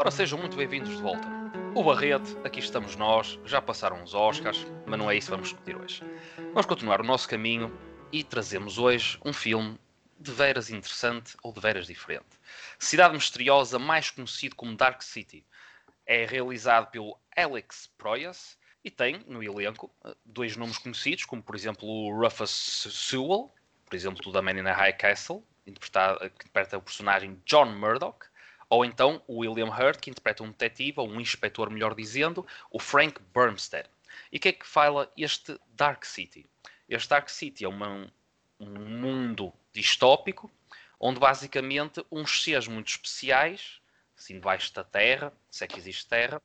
Ora, sejam muito bem-vindos de volta. O Barrete, aqui estamos nós, já passaram os Oscars, mas não é isso que vamos discutir hoje. Vamos continuar o nosso caminho e trazemos hoje um filme de veras interessante ou de veras diferente. Cidade Misteriosa, mais conhecido como Dark City, é realizado pelo Alex Proyas e tem no elenco dois nomes conhecidos, como por exemplo o Rufus Sewell, por exemplo do The Man in the High Castle, que interpreta o personagem John Murdoch, ou então o William Hurt, que interpreta um detetive, ou um inspetor, melhor dizendo, o Frank Burmstead. E o que é que fala este Dark City? Este Dark City é uma, um mundo distópico, onde basicamente uns seres muito especiais, assim debaixo da terra, se é que existe terra,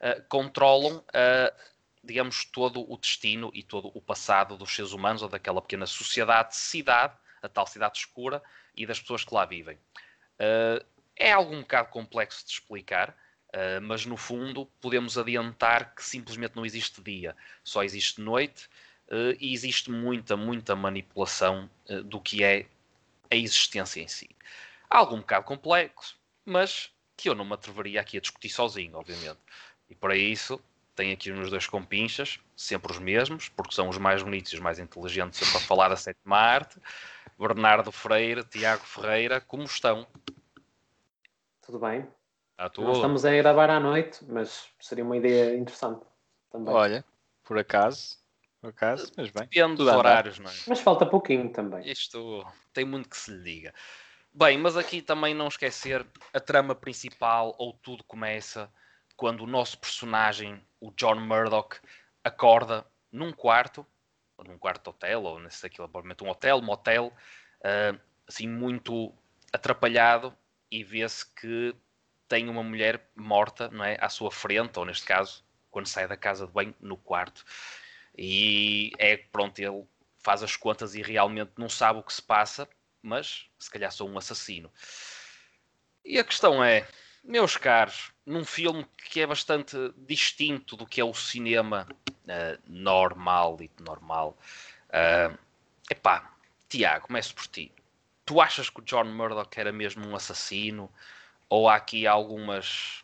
uh, controlam, uh, digamos, todo o destino e todo o passado dos seres humanos, ou daquela pequena sociedade, cidade, a tal cidade escura, e das pessoas que lá vivem. Uh, é algo um bocado complexo de explicar, uh, mas no fundo podemos adiantar que simplesmente não existe dia, só existe noite uh, e existe muita, muita manipulação uh, do que é a existência em si. Algo um bocado complexo, mas que eu não me atreveria aqui a discutir sozinho, obviamente. E para isso tenho aqui uns dois compinchas, sempre os mesmos, porque são os mais bonitos e os mais inteligentes para falar da sétima arte. Bernardo Freire, Tiago Ferreira, como estão? Tudo bem. Está tudo. Nós estamos a gravar à noite, mas seria uma ideia interessante também. Olha, por acaso, por acaso, mas bem. Depende dos horários, não é? Mas falta pouquinho também. Isto tem muito que se lhe diga. Bem, mas aqui também não esquecer a trama principal, ou tudo começa quando o nosso personagem, o John Murdoch, acorda num quarto, ou num quarto de hotel, ou nesse aquilo, provavelmente um hotel, um motel, uh, assim muito atrapalhado e vê-se que tem uma mulher morta não é, à sua frente, ou neste caso, quando sai da casa de banho, no quarto. E é pronto, ele faz as contas e realmente não sabe o que se passa, mas se calhar sou um assassino. E a questão é, meus caros, num filme que é bastante distinto do que é o cinema uh, normal e normal, uh, epá, Tiago, começo por ti tu achas que o John Murdoch era mesmo um assassino? Ou há aqui algumas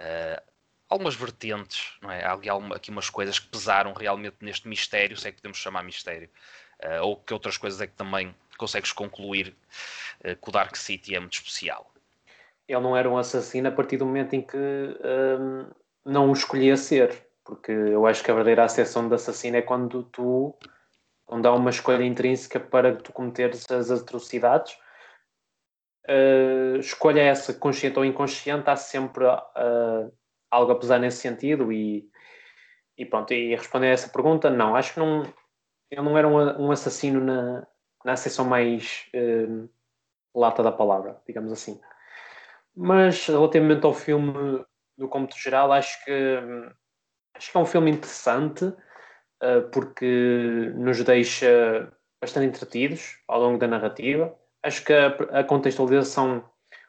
uh, algumas vertentes, não é? Há aqui umas coisas que pesaram realmente neste mistério, se é que podemos chamar mistério, uh, ou que outras coisas é que também consegues concluir uh, que o Dark City é muito especial? Ele não era um assassino a partir do momento em que um, não o escolhia ser, porque eu acho que a verdadeira acessão de assassino é quando tu onde há uma escolha intrínseca para tu cometeres as atrocidades. Uh, escolha essa, consciente ou inconsciente, há sempre uh, algo a pesar nesse sentido e, e pronto, e responder a essa pergunta, não, acho que não, ele não era um, um assassino na, na acessão mais uh, lata da palavra, digamos assim. Mas relativamente ao filme do cômputo geral, acho que acho que é um filme interessante porque nos deixa bastante entretidos ao longo da narrativa. Acho que a, a contextualização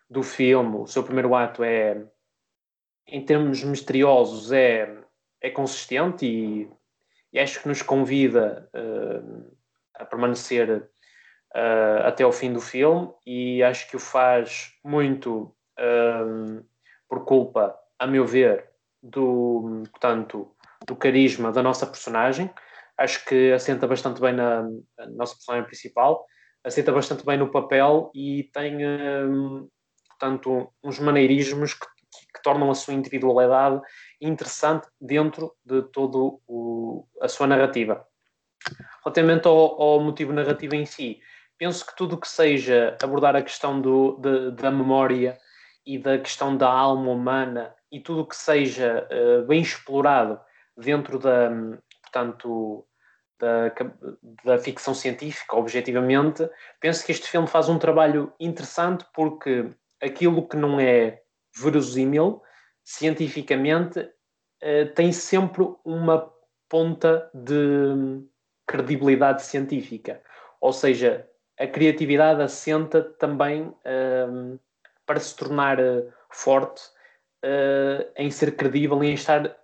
do filme, o seu primeiro ato é, em termos misteriosos, é, é consistente e, e acho que nos convida uh, a permanecer uh, até ao fim do filme e acho que o faz muito uh, por culpa, a meu ver, do, portanto, do carisma da nossa personagem. Acho que assenta bastante bem na, na nossa personagem principal, assenta bastante bem no papel e tem, hum, portanto, uns maneirismos que, que, tornam a sua individualidade interessante dentro de toda a sua narrativa. Relativamente ao, ao, motivo narrativo em si, penso que tudo que seja abordar a questão do, de, da memória e da questão da alma humana e tudo que seja uh, bem explorado dentro da, portanto, da, da ficção científica, objetivamente, penso que este filme faz um trabalho interessante porque aquilo que não é verosímil, cientificamente, eh, tem sempre uma ponta de credibilidade científica. Ou seja, a criatividade assenta também eh, para se tornar eh, forte em ser credível e em estar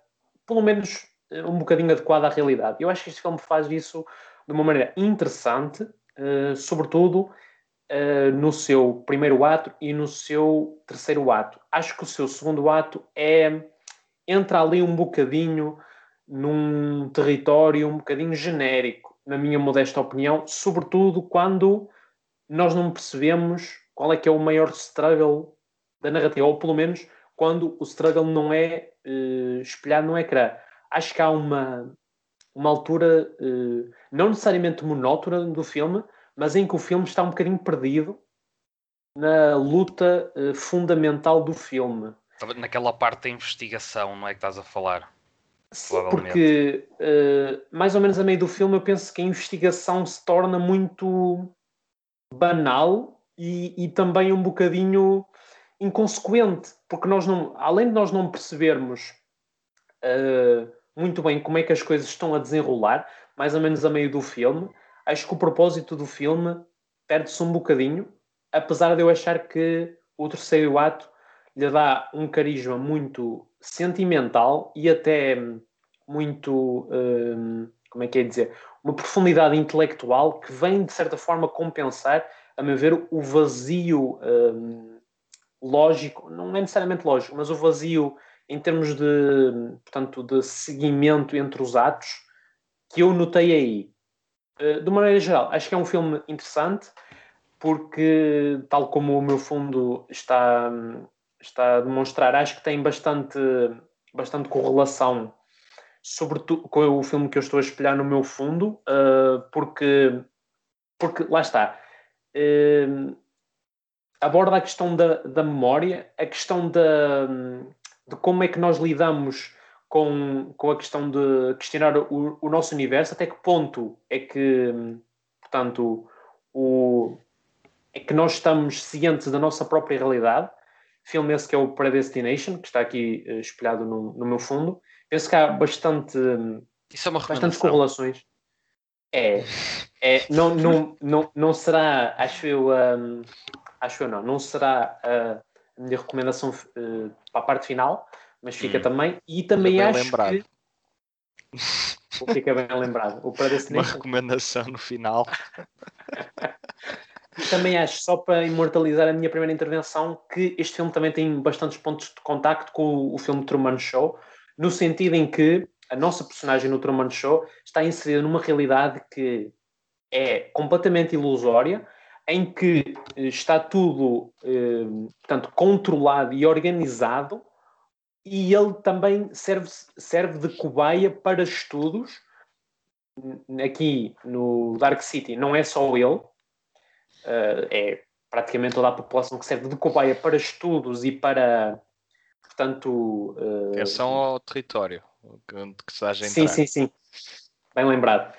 pelo menos eh, um bocadinho adequada à realidade. Eu acho que este filme faz isso de uma maneira interessante, uh, sobretudo uh, no seu primeiro ato e no seu terceiro ato. Acho que o seu segundo ato é entra ali um bocadinho num território um bocadinho genérico, na minha modesta opinião, sobretudo quando nós não percebemos qual é que é o maior struggle da narrativa, ou pelo menos quando o struggle não é uh, espelhado no ecrã. Acho que há uma, uma altura uh, não necessariamente monótona do filme, mas em que o filme está um bocadinho perdido na luta uh, fundamental do filme. Naquela parte da investigação, não é que estás a falar? Sim, porque uh, mais ou menos a meio do filme eu penso que a investigação se torna muito banal e, e também um bocadinho inconsequente, porque nós não, além de nós não percebermos uh, muito bem como é que as coisas estão a desenrolar, mais ou menos a meio do filme, acho que o propósito do filme perde-se um bocadinho, apesar de eu achar que o terceiro ato lhe dá um carisma muito sentimental e até muito, um, como é que é dizer, uma profundidade intelectual que vem, de certa forma, compensar, a meu ver, o vazio um, lógico, não é necessariamente lógico, mas o vazio em termos de, portanto, de seguimento entre os atos que eu notei aí. Uh, de uma maneira geral, acho que é um filme interessante porque, tal como o meu fundo está, está a demonstrar, acho que tem bastante, bastante correlação sobretudo com o filme que eu estou a espelhar no meu fundo, uh, porque, porque lá está. Uh, aborda a questão da, da memória, a questão da, de como é que nós lidamos com, com a questão de questionar o, o nosso universo, até que ponto é que, portanto, o, é que nós estamos cientes da nossa própria realidade. Filme esse que é o Predestination, que está aqui uh, espelhado no, no meu fundo, penso que há bastante, Isso é uma bastantes correlações. É, é não, não, não, não será, acho eu, um, acho eu não, não será a minha recomendação uh, para a parte final, mas fica hum. também. E também fica acho lembrado. que. Fica bem lembrado. O Uma recomendação no final. e também acho, só para imortalizar a minha primeira intervenção, que este filme também tem bastantes pontos de contacto com o, o filme Truman Show, no sentido em que a nossa personagem no Truman Show está inserida numa realidade que é completamente ilusória, em que eh, está tudo, eh, portanto, controlado e organizado, e ele também serve, serve de cobaia para estudos. Aqui no Dark City não é só ele, uh, é praticamente toda a população que serve de cobaia para estudos e para portanto. Atenção ao território que, se haja Sim, sim, sim. Bem lembrado.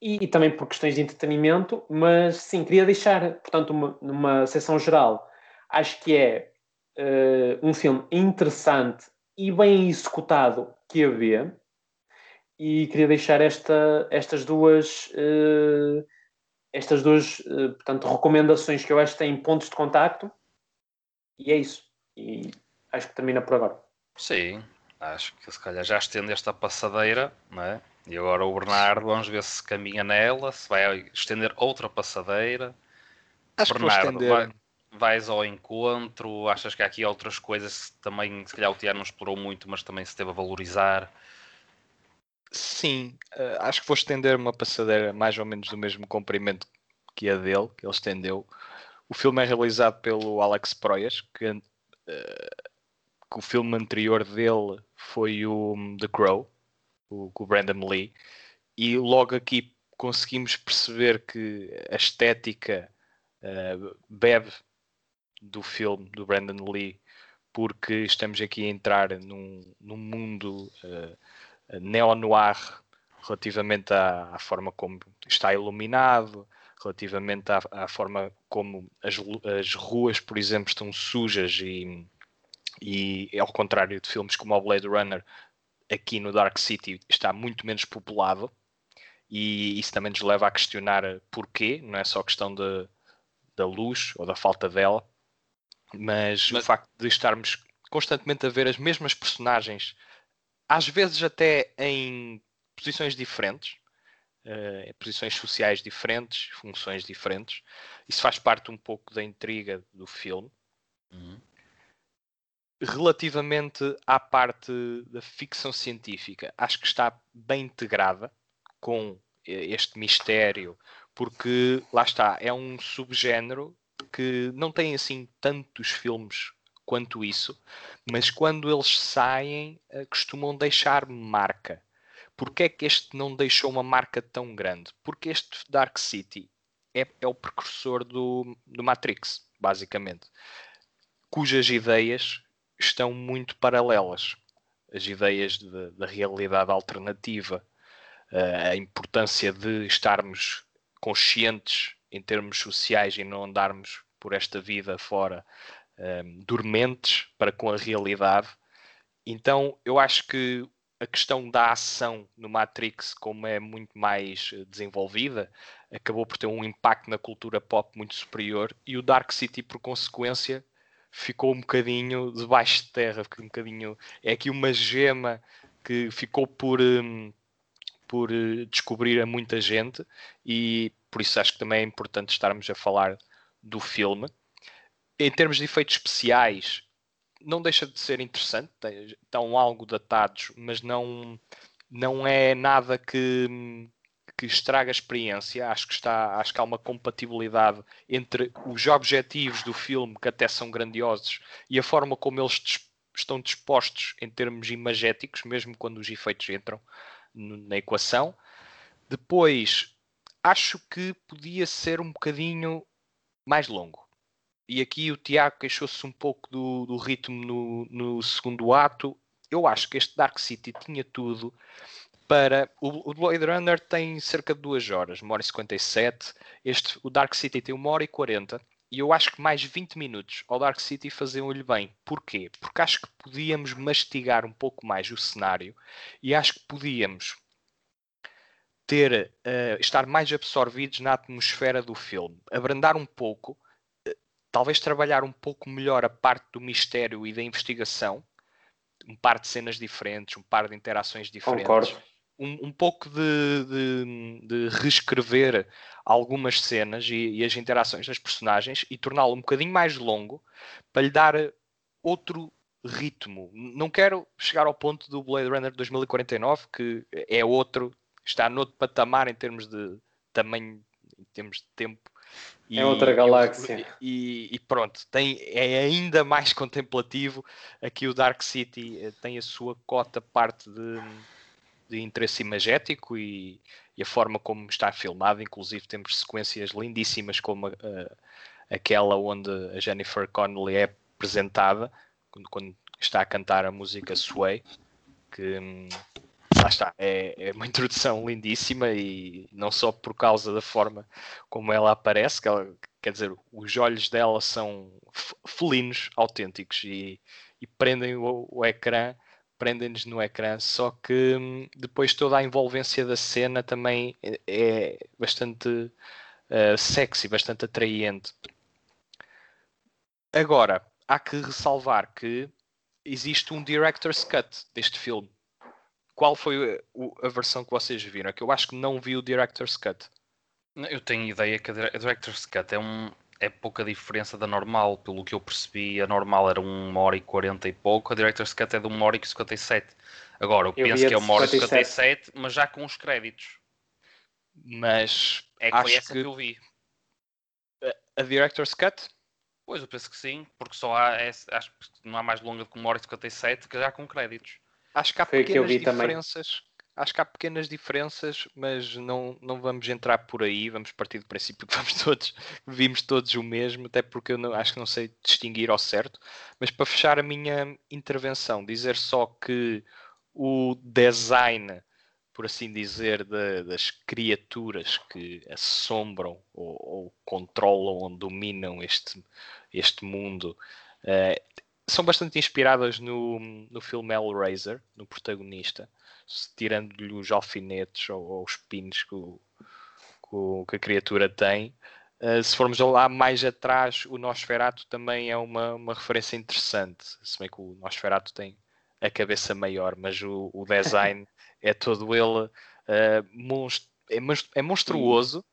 E, e, também por questões de entretenimento, mas sim, queria deixar, portanto, uma, numa sessão geral, acho que é uh, um filme interessante e bem executado que a vê, e queria deixar esta, estas duas. Uh, estas duas, portanto, recomendações que eu acho que têm pontos de contacto, e é isso. E acho que termina por agora. Sim, acho que se calhar já estende esta passadeira, não é? E agora o Bernardo, vamos ver se caminha nela, se vai estender outra passadeira. Acho Bernardo, que vai, vais ao encontro, achas que há aqui outras coisas que também, se calhar o Tiago não explorou muito, mas também se teve a valorizar? Sim, uh, acho que vou estender uma passadeira mais ou menos do mesmo comprimento que a dele, que ele estendeu. O filme é realizado pelo Alex Proyas, que uh, que o filme anterior dele foi o hum, The Crow, o, com o Brandon Lee, e logo aqui conseguimos perceber que a estética uh, bebe do filme do Brandon Lee, porque estamos aqui a entrar num, num mundo uh, neo-noir relativamente à, à, forma como está iluminado, relativamente à, à forma como as, as ruas, por exemplo, estão sujas e e ao contrário de filmes como o Blade Runner, aqui no Dark City está muito menos populado e isso também nos leva a questionar porquê, não é só questão de, da luz ou da falta dela, mas, mas, o facto de estarmos constantemente a ver as mesmas personagens, às vezes até em posições diferentes, uh, posições sociais diferentes, funções diferentes. Isso faz parte um pouco da intriga do filme. Uhum. Relativamente à parte da ficção científica, acho que está bem integrada com este mistério, porque lá está, é um subgénero que não tem assim tantos filmes quanto isso, mas quando eles saem, eh, costumam deixar marca. Porquê é que este não deixou uma marca tão grande? Porque este Dark City é, é o precursor do, do Matrix, basicamente, cujas ideias estão muito paralelas. As ideias da realidade alternativa, uh, a importância de estarmos conscientes em termos sociais e não andarmos por esta vida fora um, ehm, dormentes para com a realidade. Então eu acho que a questão da ação no Matrix, como é muito mais eh, desenvolvida, acabou por ter um impacto na cultura pop muito superior e o Dark City, por consequência, ficou um bocadinho debaixo de terra, um bocadinho. É aqui uma gema que ficou por, um, por eh, descobrir a muita gente e por isso acho que também é importante estarmos a falar do filme. Em termos de efeitos especiais, não deixa de ser interessante, estão algo datados, mas não, não é nada que, que estraga a experiência. Acho que, está, acho que há uma compatibilidade entre os objetivos do filme, que até são grandiosos, e a forma como eles estão dispostos em termos imagéticos, mesmo quando os efeitos entram na equação. Depois, acho que podia ser um bocadinho mais longo e aqui o Tiago queixou-se um pouco do, do ritmo no, no, segundo ato. Eu acho que este Dark City tinha tudo para. O, Blade Runner tem cerca de 2 horas, 1 hora e 57. Este, o Dark City tem 1 hora e 40. E eu acho que mais 20 minutos ao Dark City faziam-lhe bem. Porquê? Porque acho que podíamos mastigar um pouco mais o cenário e acho que podíamos ter, uh, estar mais absorvidos na atmosfera do filme, abrandar um pouco talvez trabalhar um pouco melhor a parte do mistério e da investigação, um par de cenas diferentes, um par de interações diferentes. Concordo. Um, um pouco de, de, de, reescrever algumas cenas e, e as interações das personagens e torná-lo um bocadinho mais longo para lhe dar outro ritmo. Não quero chegar ao ponto do Blade Runner 2049, que é outro, está noutro patamar em termos de tamanho, em termos de tempo é outra galáxia. E, e, pronto, tem, é ainda mais contemplativo. Aqui o Dark City eh, tem a sua cota parte de, de interesse imagético e, e, a forma como está filmado. Inclusive, temos sequências lindíssimas, como a, a, aquela onde a Jennifer Connelly é apresentada quando, quando está a cantar a música Sway. Que, hum, lá está, é, é, uma introdução lindíssima e não só por causa da forma como ela aparece, que ela, quer dizer, os olhos dela são felinos autênticos e, e prendem o, o ecrã, prendem-nos no ecrã, só que hum, depois toda a envolvência da cena também é, é bastante uh, sexy, bastante atraente. Agora, há que ressalvar que existe um director's cut deste filme qual foi a, versão que vocês viram? É que eu acho que não vi o Director's Cut. Eu tenho ideia que a Director's Cut é, um, é pouca diferença da normal. Pelo que eu percebi, a normal era 1 hora e 40 e pouco, a Director's Cut é de 1 hora e 57. Agora, eu, eu penso que é 1 hora e 57, mas já com os créditos. Mas é que foi essa que... que eu vi. A, a Director's Cut? Pois, eu penso que sim, porque só há, é, acho que não há mais longa do que 1 hora e 57 que já com créditos. Acho que há Foi pequenas que diferenças. Também. Acho que há pequenas diferenças, mas não, não vamos entrar por aí. Vamos partir do princípio que vamos todos, vimos todos o mesmo, até porque eu não, acho que não sei distinguir ao certo. Mas para fechar a minha intervenção, dizer só que o design, por assim dizer, de, das criaturas que assombram ou, ou, controlam ou dominam este, este mundo uh, são bastante inspiradas no, no filme Hellraiser, no protagonista, tirando-lhe os alfinetes ou, ou os pinos que, o, que, a criatura tem. Uh, se formos lá mais atrás, o Nosferatu também é uma, uma referência interessante, se bem que o Nosferatu tem a cabeça maior, mas o, o design é todo ele uh, monst é, é monstruoso.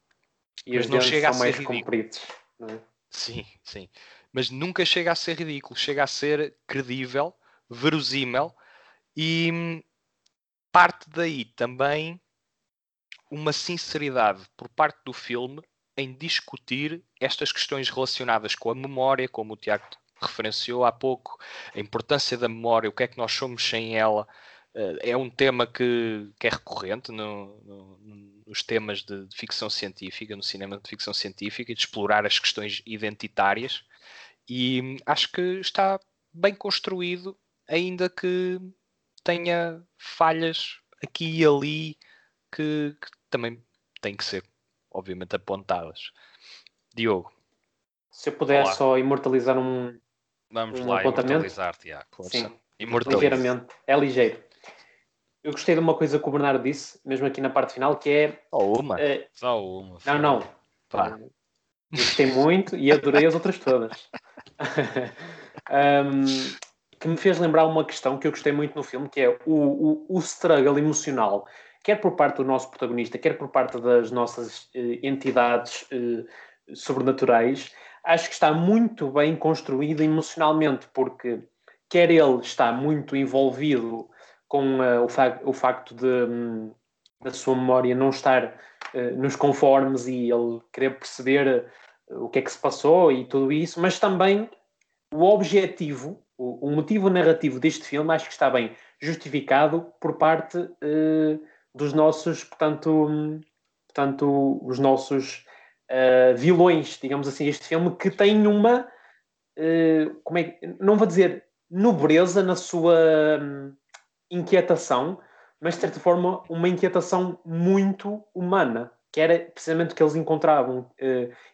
E, os não chega a ser mais ridículo. compridos. É? Sim, sim. Mas nunca chega a ser ridículo, chega a ser credível, verosímil e hum, parte daí também uma sinceridade por parte do filme em discutir estas questões relacionadas com a memória, como o Tiago referenciou há pouco, a importância da memória, o que é que nós somos sem ela. Eh, é um tema que, que é recorrente no, no, nos temas de, de, ficção científica, no cinema de ficção científica, e de explorar as questões identitárias. E hum, acho que está bem construído, ainda que tenha falhas aqui e ali que, que também têm que ser, obviamente, apontadas. Diogo. Se eu puder Olá. só imortalizar um, Vamos um lá, imortalizar, Tiago. Sim, ligeiramente. É ligeiro. Eu gostei de uma coisa que o Bernardo disse, mesmo aqui na parte final, que é. Só uma. É... Só uma. Não, não. Pá. Eu gostei muito e adorei as outras todas. um, que me fez lembrar uma questão que eu gostei muito no filme, que é o, o, o struggle emocional, quer por parte do nosso protagonista, quer por parte das nossas uh, entidades uh, sobrenaturais, acho que está muito bem construído emocionalmente, porque quer ele está muito envolvido com uh, o, fa o, facto de um, da sua memória não estar nos conformes e ele querer perceber o que é que se passou e tudo isso, mas também o objetivo o, o, motivo narrativo deste filme acho que está bem justificado por parte uh, dos nossos, portanto, portanto os nossos uh, vilões, digamos assim, este filme que tem uma, uh, como é, não vou dizer nobreza na sua um, inquietação, mas de certa forma uma inquietação muito humana, que era precisamente o que eles encontravam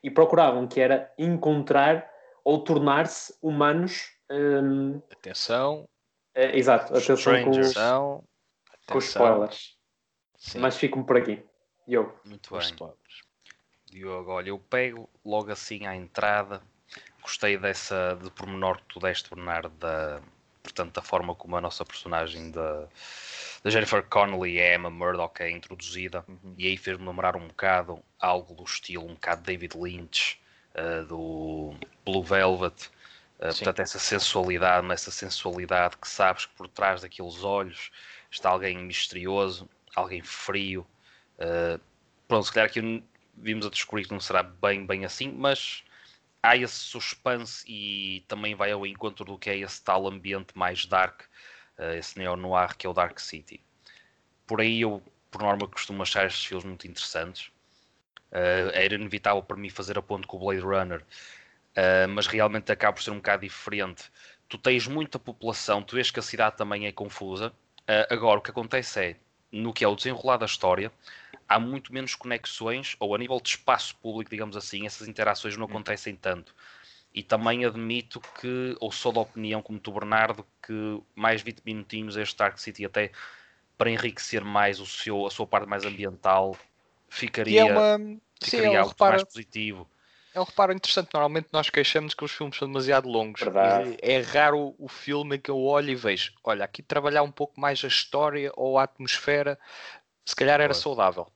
e procuravam, que era encontrar ou tornar-se humanos um, atenção. É, exato, atenção com os, com os spoilers. Sim. Mas fico-me por aqui. Eu. Muito bem. Diogo, olha, eu pego logo assim à entrada. Gostei dessa de pormenor que tu deste, Bernardo, da, portanto, da forma como a nossa personagem da, da Jennifer Connelly é Emma Murdoch é introduzida. Uhum. E aí fez-me lembrar um bocado algo do estilo, um bocado David Lynch, uh, do Blue Velvet Uh, portanto, essa sensualidade, essa sensualidade que sabes que por trás daqueles olhos está alguém misterioso, alguém frio. Uh, pronto, se calhar aqui vimos a descobrir que não será bem, bem assim, mas há esse suspense e também vai ao encontro do que é esse tal ambiente mais dark, uh, esse neo-noir que é o Dark City. Por aí eu, por norma, costumo achar estes filmes muito interessantes. Uh, era inevitável para mim fazer a ponto com o Blade Runner, uh, mas realmente acaba por ser um bocado diferente. Tu tens muita população, tu vês que a cidade também é confusa. Uh, agora, o que acontece é, no que é o desenrolar da história, há muito menos conexões, ou a nível de espaço público, digamos assim, essas interações não hum. acontecem tanto. E também admito que, ou sou da opinião, como tu, Bernardo, que mais 20 minutinhos este Dark City até para enriquecer mais o seu, a sua parte mais ambiental ficaria, é uma... ficaria Sim, algo repara... mais positivo é um reparo interessante. Normalmente nós queixamos que os filmes são demasiado longos. É raro o filme em que eu olho e vejo, olha, aqui trabalhar um pouco mais a história ou a atmosfera, se calhar era saudável.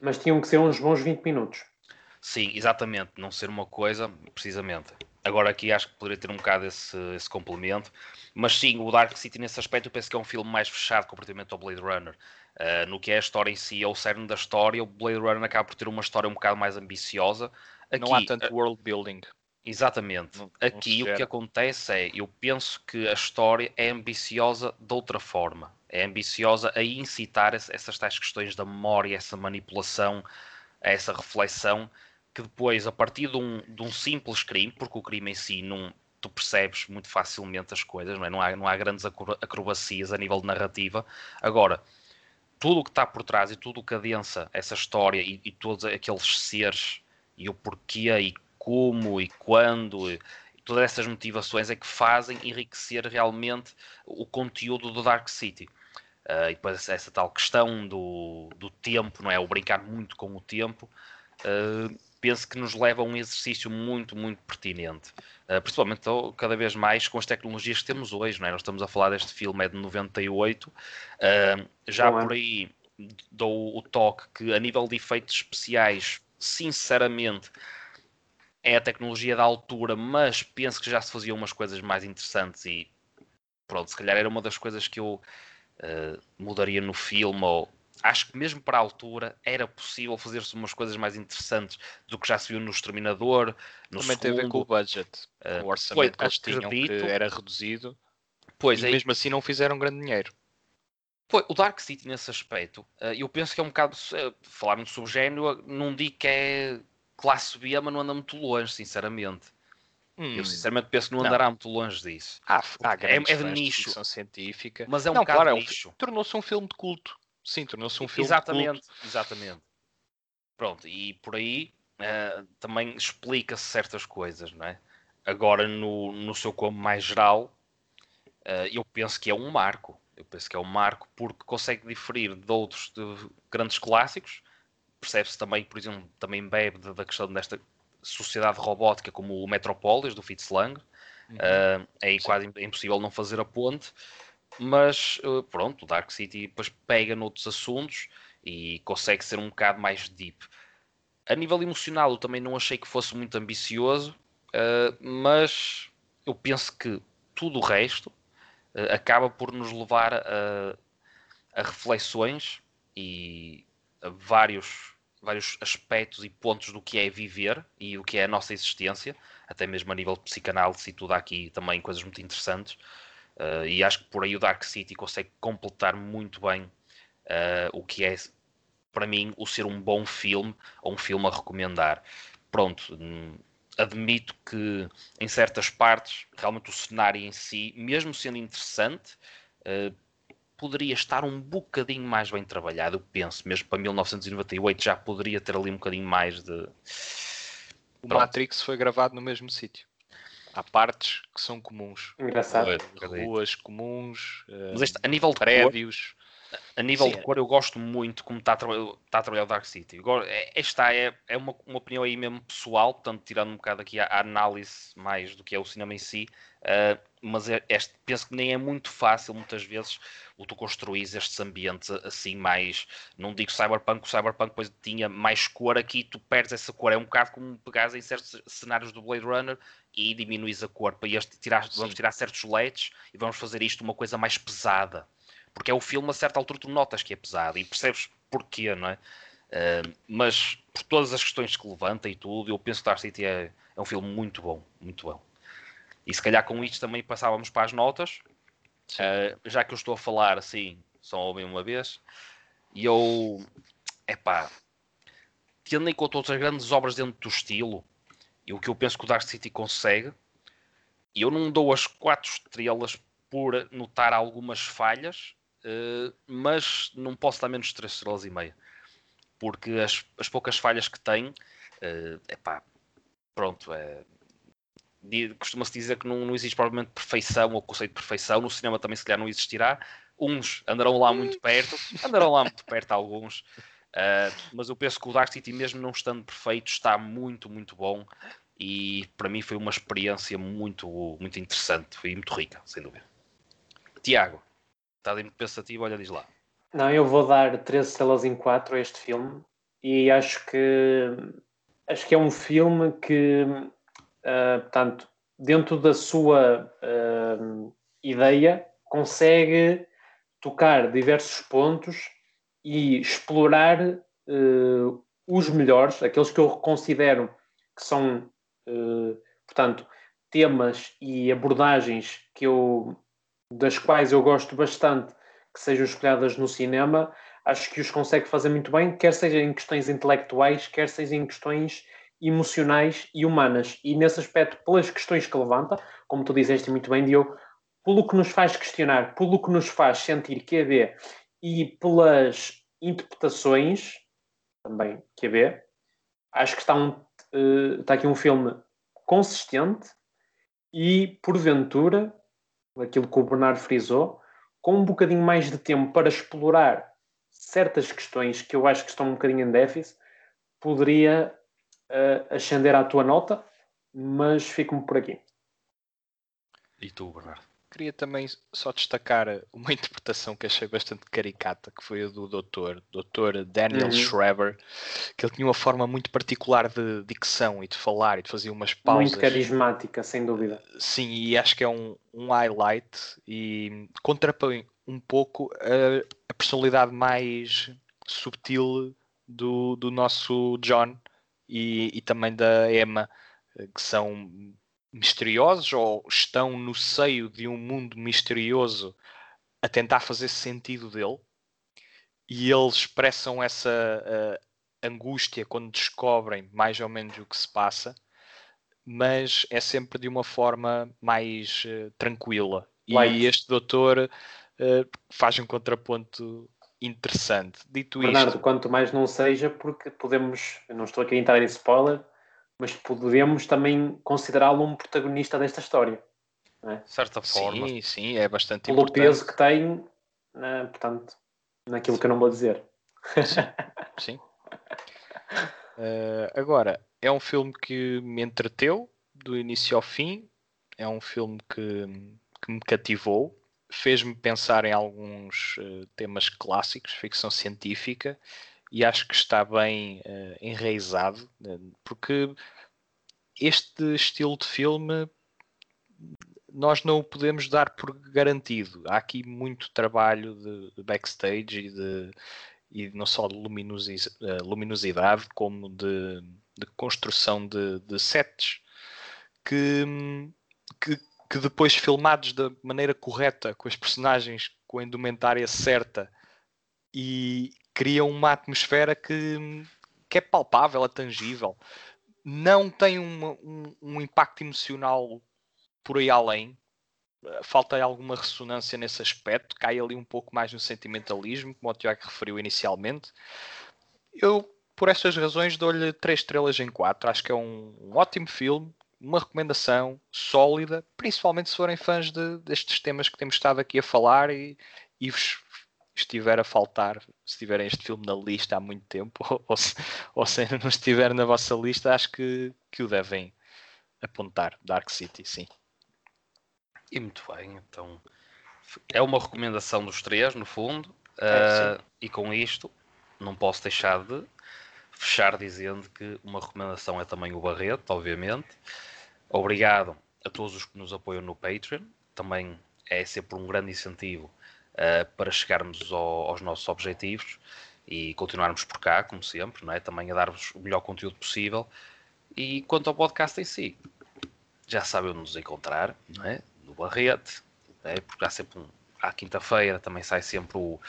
Mas tinham que ser uns bons 20 minutos. Sim, exatamente. Não ser uma coisa, precisamente. Agora aqui acho que poderia ter um bocado esse, esse complemento. Mas sim, o Dark City nesse aspecto eu penso que é um filme mais fechado completamente ao Blade Runner. Uh, no que é a história em si, é o cerne da história, o Blade Runner acaba por ter uma história um bocado mais ambiciosa, Aqui, não há tanto world building. Exatamente. Não, não Aqui o que acontece é, eu penso que a história é ambiciosa de outra forma. É ambiciosa a incitar essas tais questões da memória, essa manipulação, essa reflexão, que depois, a partir de um, de um simples crime, porque o crime em si não, tu percebes muito facilmente as coisas, não, é? não, há, não há grandes acrobacias a nível de narrativa. Agora, tudo o que está por trás e tudo o que adensa essa história e, e todos aqueles seres e o porquê e como e quando e todas essas motivações é que fazem enriquecer realmente o conteúdo do Dark City. Uh, e depois essa tal questão do, do tempo, não é? O brincar muito com o tempo, uh, penso que nos leva a um exercício muito, muito pertinente. Uh, principalmente cada vez mais com as tecnologias que temos hoje, não é? Nós estamos a falar deste filme, é de 98, já por aí dou o toque que, a nível de efeitos especiais, sinceramente, é a tecnologia da altura, mas penso que já se faziam umas coisas mais interessantes e pronto, se calhar era uma das coisas que eu uh, mudaria no filme ou acho que mesmo para a altura era possível fazer-se umas coisas mais interessantes do que já se viu no Exterminador. No Também segundo. tem a ver com o budget, uh, o orçamento que eles tinham, que era reduzido. Pois, e aí... mesmo assim não fizeram grande dinheiro. Pois, o Dark City nesse aspecto, uh, eu penso que é um bocado, uh, falar no subgénero, não digo que é classe B, mas não anda muito longe, sinceramente. Hum, eu sinceramente penso que não, não, andará muito longe disso. Há, há é, é de nicho. De científica. Mas é um não, bocado claro, nicho. É um, Tornou-se um filme de culto. Sim, tornou-se um filme exatamente, de culto. Exatamente. Pronto, e por aí uh, também explica-se certas coisas, não é? Agora, no, no seu como mais geral, uh, eu penso que é um marco. Eu penso que é um marco porque consegue diferir de outros de grandes clássicos. Percebe-se também, por exemplo, também bebe da questão desta sociedade robótica como o Metropolis, do Fitz Lang. Uhum. Uh, é quase impossível não fazer a ponte. Mas uh, pronto, o Dark City depois pega noutros assuntos e consegue ser um bocado mais deep. A nível emocional, eu também não achei que fosse muito ambicioso, uh, mas eu penso que tudo o resto acaba por nos levar a, a reflexões e a vários, vários aspectos e pontos do que é viver e o que é a nossa existência, até mesmo a nível de psicanálise e tudo aqui também coisas muito interessantes. Uh, e acho que por aí o Dark City consegue completar muito bem uh, o que é, para mim, o ser um bom filme ou um filme a recomendar. Pronto, hum, admito que em certas partes, realmente o cenário em si, mesmo sendo interessante, uh, poderia estar um bocadinho mais bem trabalhado. Eu penso, mesmo para 1998 já poderia ter ali um bocadinho mais de. O Pronto. Matrix foi gravado no mesmo sítio. Há partes que são comuns. Engraçado. Ruas comuns, Mas este, a nível de prédios. Cor, a nível Sim, de cor, eu gosto muito como está a, está a trabalhar o Dark City. É, esta é, é uma, uma opinião aí mesmo pessoal, portanto, tirando um bocado aqui a, a análise mais do que é o cinema em si. Uh, mas é, este, penso que nem é muito fácil, muitas vezes, o tu construís estes ambientes assim mais, não digo cyberpunk, o cyberpunk depois tinha mais cor aqui, tu perdes essa cor, é um bocado como pegares em certos cenários do Blade Runner e diminuís a cor, para este tirar, vamos tirar certos LEDs e vamos fazer isto uma coisa mais pesada, porque é o filme a certa altura tu notas que é pesado e percebes porquê, não é? Uh, mas por todas as questões que levanta e tudo, eu penso que Dark City é, é um filme muito bom, muito bom. E se calhar com isto também passávamos para as notas, Uh, já que eu estou a falar assim, só ouvem uma vez, e eu, epá, tendo em conta outras grandes obras dentro do estilo, e o que eu penso que o Dark City consegue, eu não dou as quatro estrelas por notar algumas falhas, uh, mas não posso dar menos três estrelas e meia. Porque as, as poucas falhas que tem, uh, epá, pronto, é, costuma-se dizer que não, não, existe provavelmente perfeição ou conceito de perfeição, no cinema também se calhar não existirá. Uns andarão lá muito perto, andarão lá muito perto alguns, uh, mas eu penso que o Dark City, mesmo não estando perfeito, está muito, muito bom e para mim foi uma experiência muito, muito interessante, foi muito rica, sem dúvida. Tiago, estás muito pensativo, olha, diz lá. Não, eu vou dar 13 estrelas em 4 a este filme e acho que acho que é um filme que uh, portanto, dentro da sua uh, ideia, consegue tocar diversos pontos e explorar uh, os melhores, aqueles que eu considero que são, portanto, temas e abordagens que eu, das quais eu gosto bastante que sejam escolhidas no cinema, acho que os consegue fazer muito bem, quer seja em questões intelectuais, quer seja em questões emocionais e humanas. E nesse aspecto, pelas questões que levanta, como tu disseste muito bem, Diogo, pelo que nos faz questionar, pelo que nos faz sentir QB e pelas interpretações, também QB, acho que está, um, uh, está aqui um filme consistente e, porventura, aquilo que o Bernardo frisou, com um bocadinho mais de tempo para explorar certas questões que eu acho que estão um bocadinho em déficit, poderia uh, ascender à tua nota, mas fico-me por aqui. E tu, Bernardo? Queria também só destacar uma interpretação que achei bastante caricata, que foi a do doutor, doutor Daniel Uhum. Schreiber, que ele tinha uma forma muito particular de dicção e de falar e de fazer umas pausas. Muito carismática, sem dúvida. Sim, e acho que é um, um highlight e contrapõe um pouco a, a personalidade mais subtil do, do nosso John e, e também da Emma, que são misteriosos ou estão no seio de um mundo misterioso a tentar fazer sentido dele e eles expressam essa eh, angústia quando descobrem mais ou menos o que se passa mas é sempre de uma forma mais eh, tranquila. Light. E este doutor eh, faz um contraponto interessante. Dito Bernardo, isto, quanto mais não seja, porque podemos, não estou aqui a entrar em spoiler, mas podemos também considerá-lo um protagonista desta história, De certa forma. sim, sim, é bastante pelo importante. peso que tem, né, portanto, naquilo que eu não vou dizer. Sim. Eh, agora, é um filme que me entreteu do início ao fim. É um filme que, que me cativou. Fez-me pensar em alguns eh, temas clássicos, ficção científica, e acho que está bem eh, enraizado, eh, porque este estilo de filme nós não o podemos dar por garantido. Há aqui muito trabalho de, de backstage e de, e não só de luminosi- eh, luminosidade, como de, de construção de, de sets que, que, que depois filmados da maneira correta, com as personagens com a indumentária certa e criam uma atmosfera que, que é palpável, é tangível. Não tem uma- um, um impacto emocional por aí além. Falta alguma ressonância nesse aspecto, cai ali um pouco mais no sentimentalismo, como o Tiago referiu inicialmente. Eu, por estas razões, dou-lhe 3 estrelas em 4. Acho que é um, um ótimo filme, uma recomendação sólida, principalmente se forem fãs de- destes temas que temos estado aqui a falar e, e vos estiver a faltar, se tiverem este filme na lista há muito tempo, ou, ou se, ou se não estiver na vossa lista, acho que, que o devem apontar. Dark City, sim. E muito bem, então é uma recomendação dos três, no fundo, É, ah, e com isto não posso deixar de fechar dizendo que uma recomendação é também o Barreto, obviamente. Obrigado a todos os que nos apoiam no Patreon, também é sempre um grande incentivo ah, para chegarmos ao- aos nossos objetivos e continuarmos por cá, como sempre, não é? também a dar-vos o melhor conteúdo possível. E quanto ao podcast em si, já sabem onde nos encontrar, não é? No Barrete, é? porque há sempre um, à quinta-feira também sai sempre o,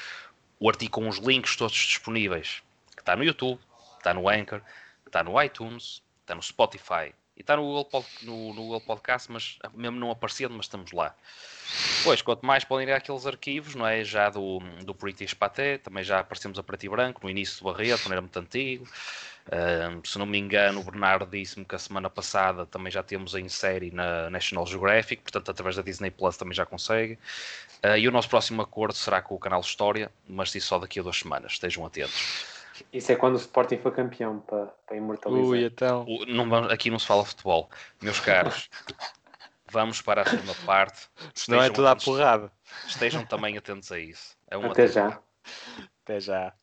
o artigo com os links todos disponíveis, que está no YouTube, está no Anchor, está no iTunes, está no Spotify e está no Google, no, no Google Podcast, mas mesmo não aparecendo, mas estamos lá. Pois, quanto mais podem ir àqueles arquivos, não é? Já do, do British Paté, também já aparecemos a preto e branco, no início do Barreto, não era muito antigo. Se não me engano, o Bernardo disse-me que a semana passada também já temos em série na National Geographic, portanto, através da Disney Plus também já consegue. Ah, e o nosso próximo acordo será com o canal História, mas isso só daqui a duas semanas, estejam atentos. Isso é quando o Sporting foi campeão para, para imortalizar. Ui, então. O- não vamos- aqui não se fala futebol, meus caros. Vamos para a segunda parte. Senão é tudo à porrada. Estejam também atentos a isso. É um Até já. Até já.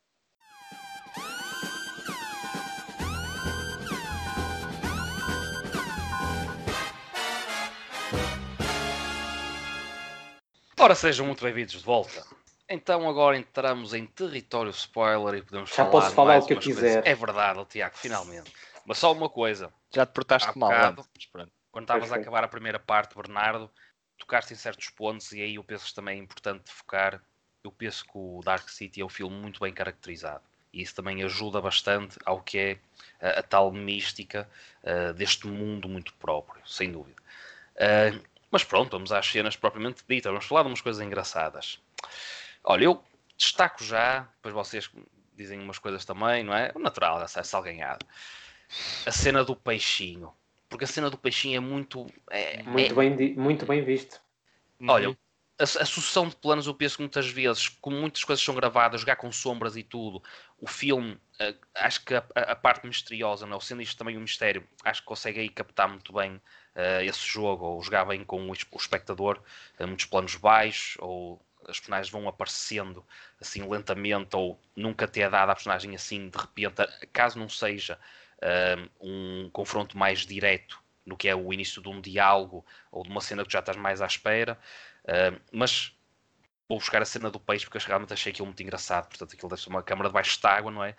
Ora, sejam muito bem-vindos de volta. Então agora entramos em território spoiler e podemos Já falar posso de falar mais o que eu umas coisas. quiser. É verdade, ó, Tiago, finalmente. Mas só uma coisa, Já te portaste mal bocado. quando estavas a acabar a primeira parte, Bernardo, tocaste em certos pontos e aí eu penso que também é importante focar. Eu penso que o Dark City é um filme muito bem caracterizado. E isso também ajuda bastante ao que é a, a tal mística ah, deste mundo muito próprio, sem dúvida. Ah, mas pronto, vamos às cenas propriamente ditas. Vamos falar de umas coisas engraçadas. Olha, eu destaco já, depois vocês dizem umas coisas também, não é? O natural, essa salganhada. A cena do peixinho. Porque a cena do peixinho é muito. É, Muito, é- bem, muito bem visto. Olha, a, a sucessão de planos, eu penso que muitas vezes, como muitas coisas são gravadas, jogar com sombras e tudo, o filme, uh, acho que a, a, parte misteriosa, não, é? sendo isto também um mistério, acho que consegue aí captar muito bem uh, esse jogo, ou jogar bem com o, o espectador, uh, muitos planos baixos, ou as personagens vão aparecendo assim lentamente, ou nunca ter dado a personagem assim de repente, caso não seja um confronto mais direto no que é o início de um diálogo ou de uma cena que já estás mais à espera. Uh, mas vou buscar a cena do peixe porque realmente achei aquilo muito engraçado. Portanto, aquilo deve ser uma câmara debaixo de água, não é?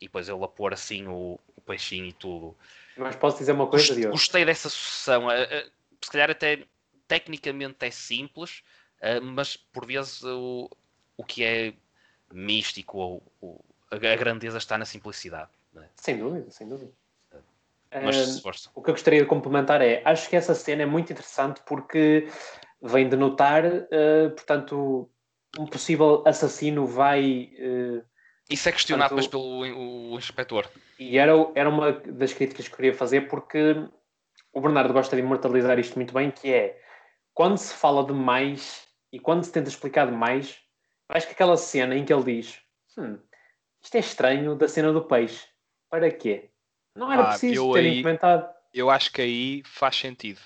E depois ele a pôr assim o, o peixinho e tudo. Mas posso dizer uma coisa, Diogo? Gostei dessa sucessão. Uh, uh, se calhar até tecnicamente é simples, mas por vezes o, o que é místico ou, ou a grandeza está na simplicidade. É? Sem dúvida, sem dúvida. Mas, uh, o que eu gostaria de complementar é, acho que essa cena é muito interessante porque vem de notar, uh, portanto, um possível assassino vai. Uh, Isso é questionado portanto, pelo o, o inspetor. E era, era uma das críticas que eu queria fazer porque o Bernardo gosta de imortalizar isto muito bem, que é quando se fala demais e quando se tenta explicar demais, acho que aquela cena em que ele diz hum, isto é estranho da cena do peixe. Para quê? Não era ah, preciso terem aí, comentado. Eu acho que aí faz sentido.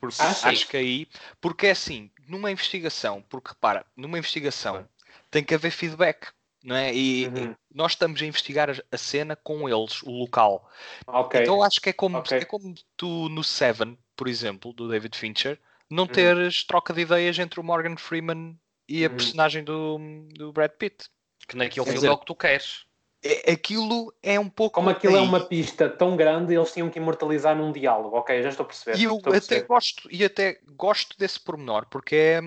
Porque, ah, acho que aí, porque é assim, numa investigação, porque repara, numa investigação tem que haver feedback, não é? E, uhum. e nós estamos a investigar a, cena com eles, o local. Okay. Então acho que é como, okay. é como tu no Seven, por exemplo, do David Fincher, não uhum. teres troca de ideias entre o Morgan Freeman e a uhum. personagem do, do Brad Pitt. Que naquele filme é o que tu queres. É, aquilo é um pouco. Como aquilo é aí. é uma pista tão grande, eles tinham que imortalizar num diálogo. Ok, já estou a perceber. E eu até perceber. gosto, e até gosto desse pormenor, porque é,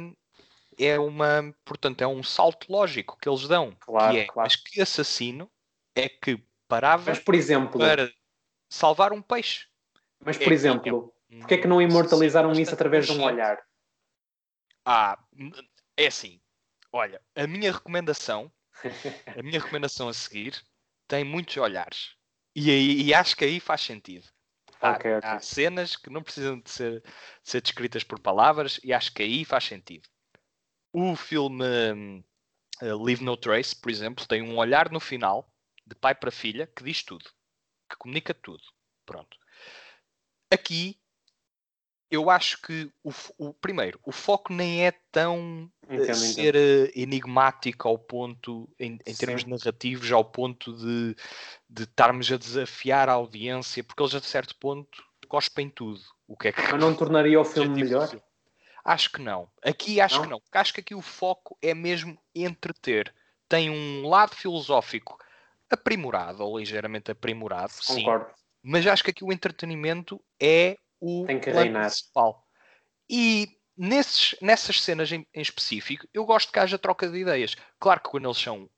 é uma. Portanto, é um salto lógico que eles dão. Claro, que é, claro. Mas que assassino é que parava mas, por exemplo, para salvar um peixe? Mas, por é, exemplo, porque é que não imortalizaram isso através de um olhar? Ah, é assim. Olha, a minha recomendação a minha recomendação a seguir tem muitos olhares. E, e acho que aí faz sentido. Há, okay, okay. há, cenas que não precisam de ser, de ser descritas por palavras e acho que aí faz sentido. O filme uh, Leave No Trace, por exemplo, tem um olhar no final, de pai para filha, que diz tudo, que comunica tudo. Pronto. Aqui eu acho que o, o, primeiro, o foco nem é tão entendo, ser entendo. Eh, enigmático ao ponto, em, em termos narrativos, ao ponto de, de estarmos a desafiar a audiência, porque eles a certo ponto cospem tudo. O que é que Mas não tornaria o filme melhor? Acho que não. Aqui acho não? que não. Acho que aqui o foco é mesmo entreter. Tem um lado filosófico aprimorado, ou ligeiramente aprimorado, Concordo. sim. Mas acho que aqui o entretenimento é o Tem que reinar. principal. E nesses, nessas cenas em, em, específico, eu gosto que haja troca de ideias. Claro que quando eles são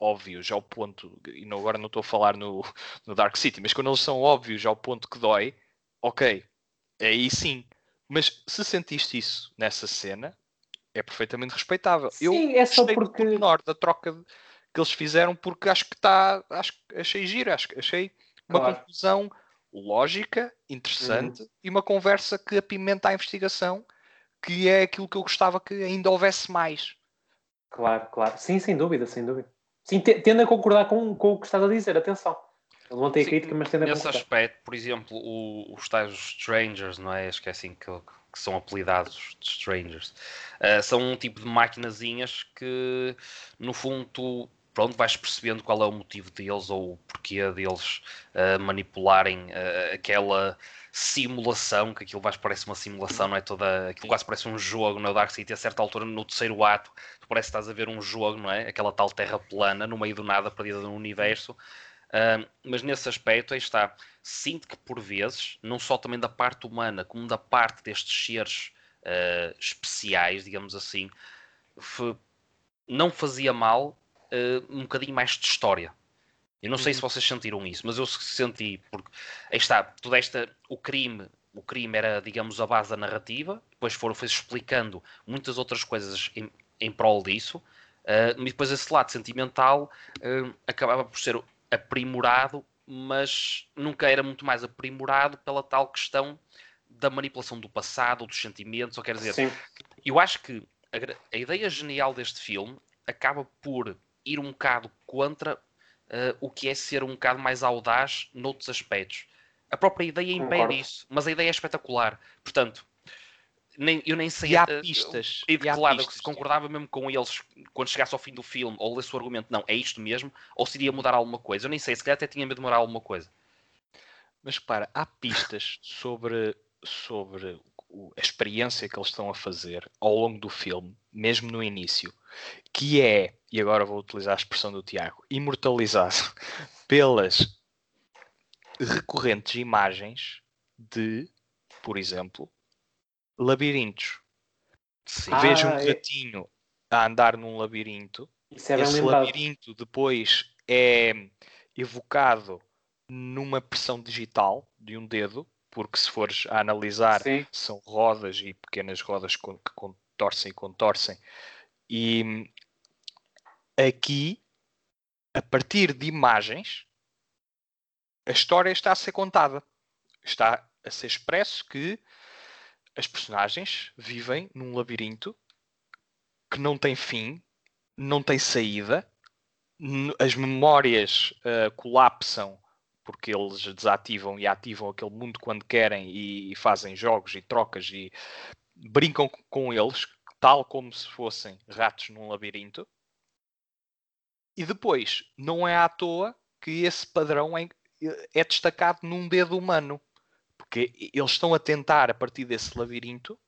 óbvios ao ponto, e não, agora não estou a falar no, no Dark City, mas quando eles são óbvios ao ponto que dói, ok, aí sim. Mas se sentiste isso nessa cena, é perfeitamente respeitável. Sim, eu é só porque menor da troca que eles fizeram porque acho que está, acho achei giro, acho achei uma claro. conclusão lógica, interessante uhum. e uma conversa que apimenta a investigação, que é aquilo que eu gostava que ainda houvesse mais. Claro, claro. Sim, sem dúvida, sem dúvida. Sim, tendo a concordar com, com o que estás a dizer, atenção. Eu não tenho crítica, mas tendo a Nesse aspecto, por exemplo, o, os tais Strangers, não é? Acho que é assim que, que são apelidados de Strangers. Uh, são um tipo de maquinazinhas que, no fundo, tu pronto, vais percebendo qual é o motivo deles ou o porquê deles uh, manipularem uh, aquela simulação, que aquilo quase parece uma simulação, não é toda, aquilo quase parece um jogo no Dark City, a certa altura no terceiro ato, tu parece que estás a ver um jogo, não é? Aquela tal terra plana, no meio do nada, perdida no universo, uh, mas nesse aspecto, aí está, sinto que por vezes, não só também da parte humana, como da parte destes seres especiais, digamos assim, não fazia mal uh, um bocadinho mais de história. Eu não sei uhum. se vocês sentiram isso, mas eu senti, porque aí está, toda esta, o crime, o crime era, digamos, a base da narrativa, depois foram, foi explicando muitas outras coisas em, em prol disso, uh, e depois esse lado sentimental uh, acabava por ser aprimorado, mas nunca era muito mais aprimorado pela tal questão da manipulação do passado, dos sentimentos, ou quer dizer, Sim. eu acho que a, a, ideia genial deste filme acaba por ir um bocado contra uh, o que é ser um bocado mais audaz noutros aspectos. A própria ideia impede Concordo. isso, mas a ideia é espetacular. Portanto, nem, eu nem sei. E há pistas. E de que lado se concordava mesmo com eles quando chegasse ao fim do filme, ou lesse o argumento, não, é isto mesmo, ou se iria mudar alguma coisa. Eu nem sei, se calhar até tinha medo de mudar alguma coisa. Mas para, há pistas sobre, sobre a experiência que eles estão a fazer ao longo do filme, mesmo no início, que é, e agora vou utilizar a expressão do Tiago, imortalizado pelas recorrentes imagens de, por exemplo, labirintos. Ah, Vejo um é... ratinho a andar num labirinto. É Esse labirinto depois é evocado numa pressão digital de um dedo, porque se fores a analisar, Sim. são rodas e pequenas rodas que contorcem e contorcem. E aqui, a partir de imagens, a história está a ser contada. Está a ser expresso que as personagens vivem num labirinto que não tem fim, não tem saída, as memórias uh, colapsam porque eles desativam e ativam aquele mundo quando querem e, e fazem jogos e trocas e brincam com eles, tal como se fossem ratos num labirinto. E depois, não é à toa que esse padrão é, é destacado num dedo humano. Porque eles estão a tentar, a partir desse labirinto,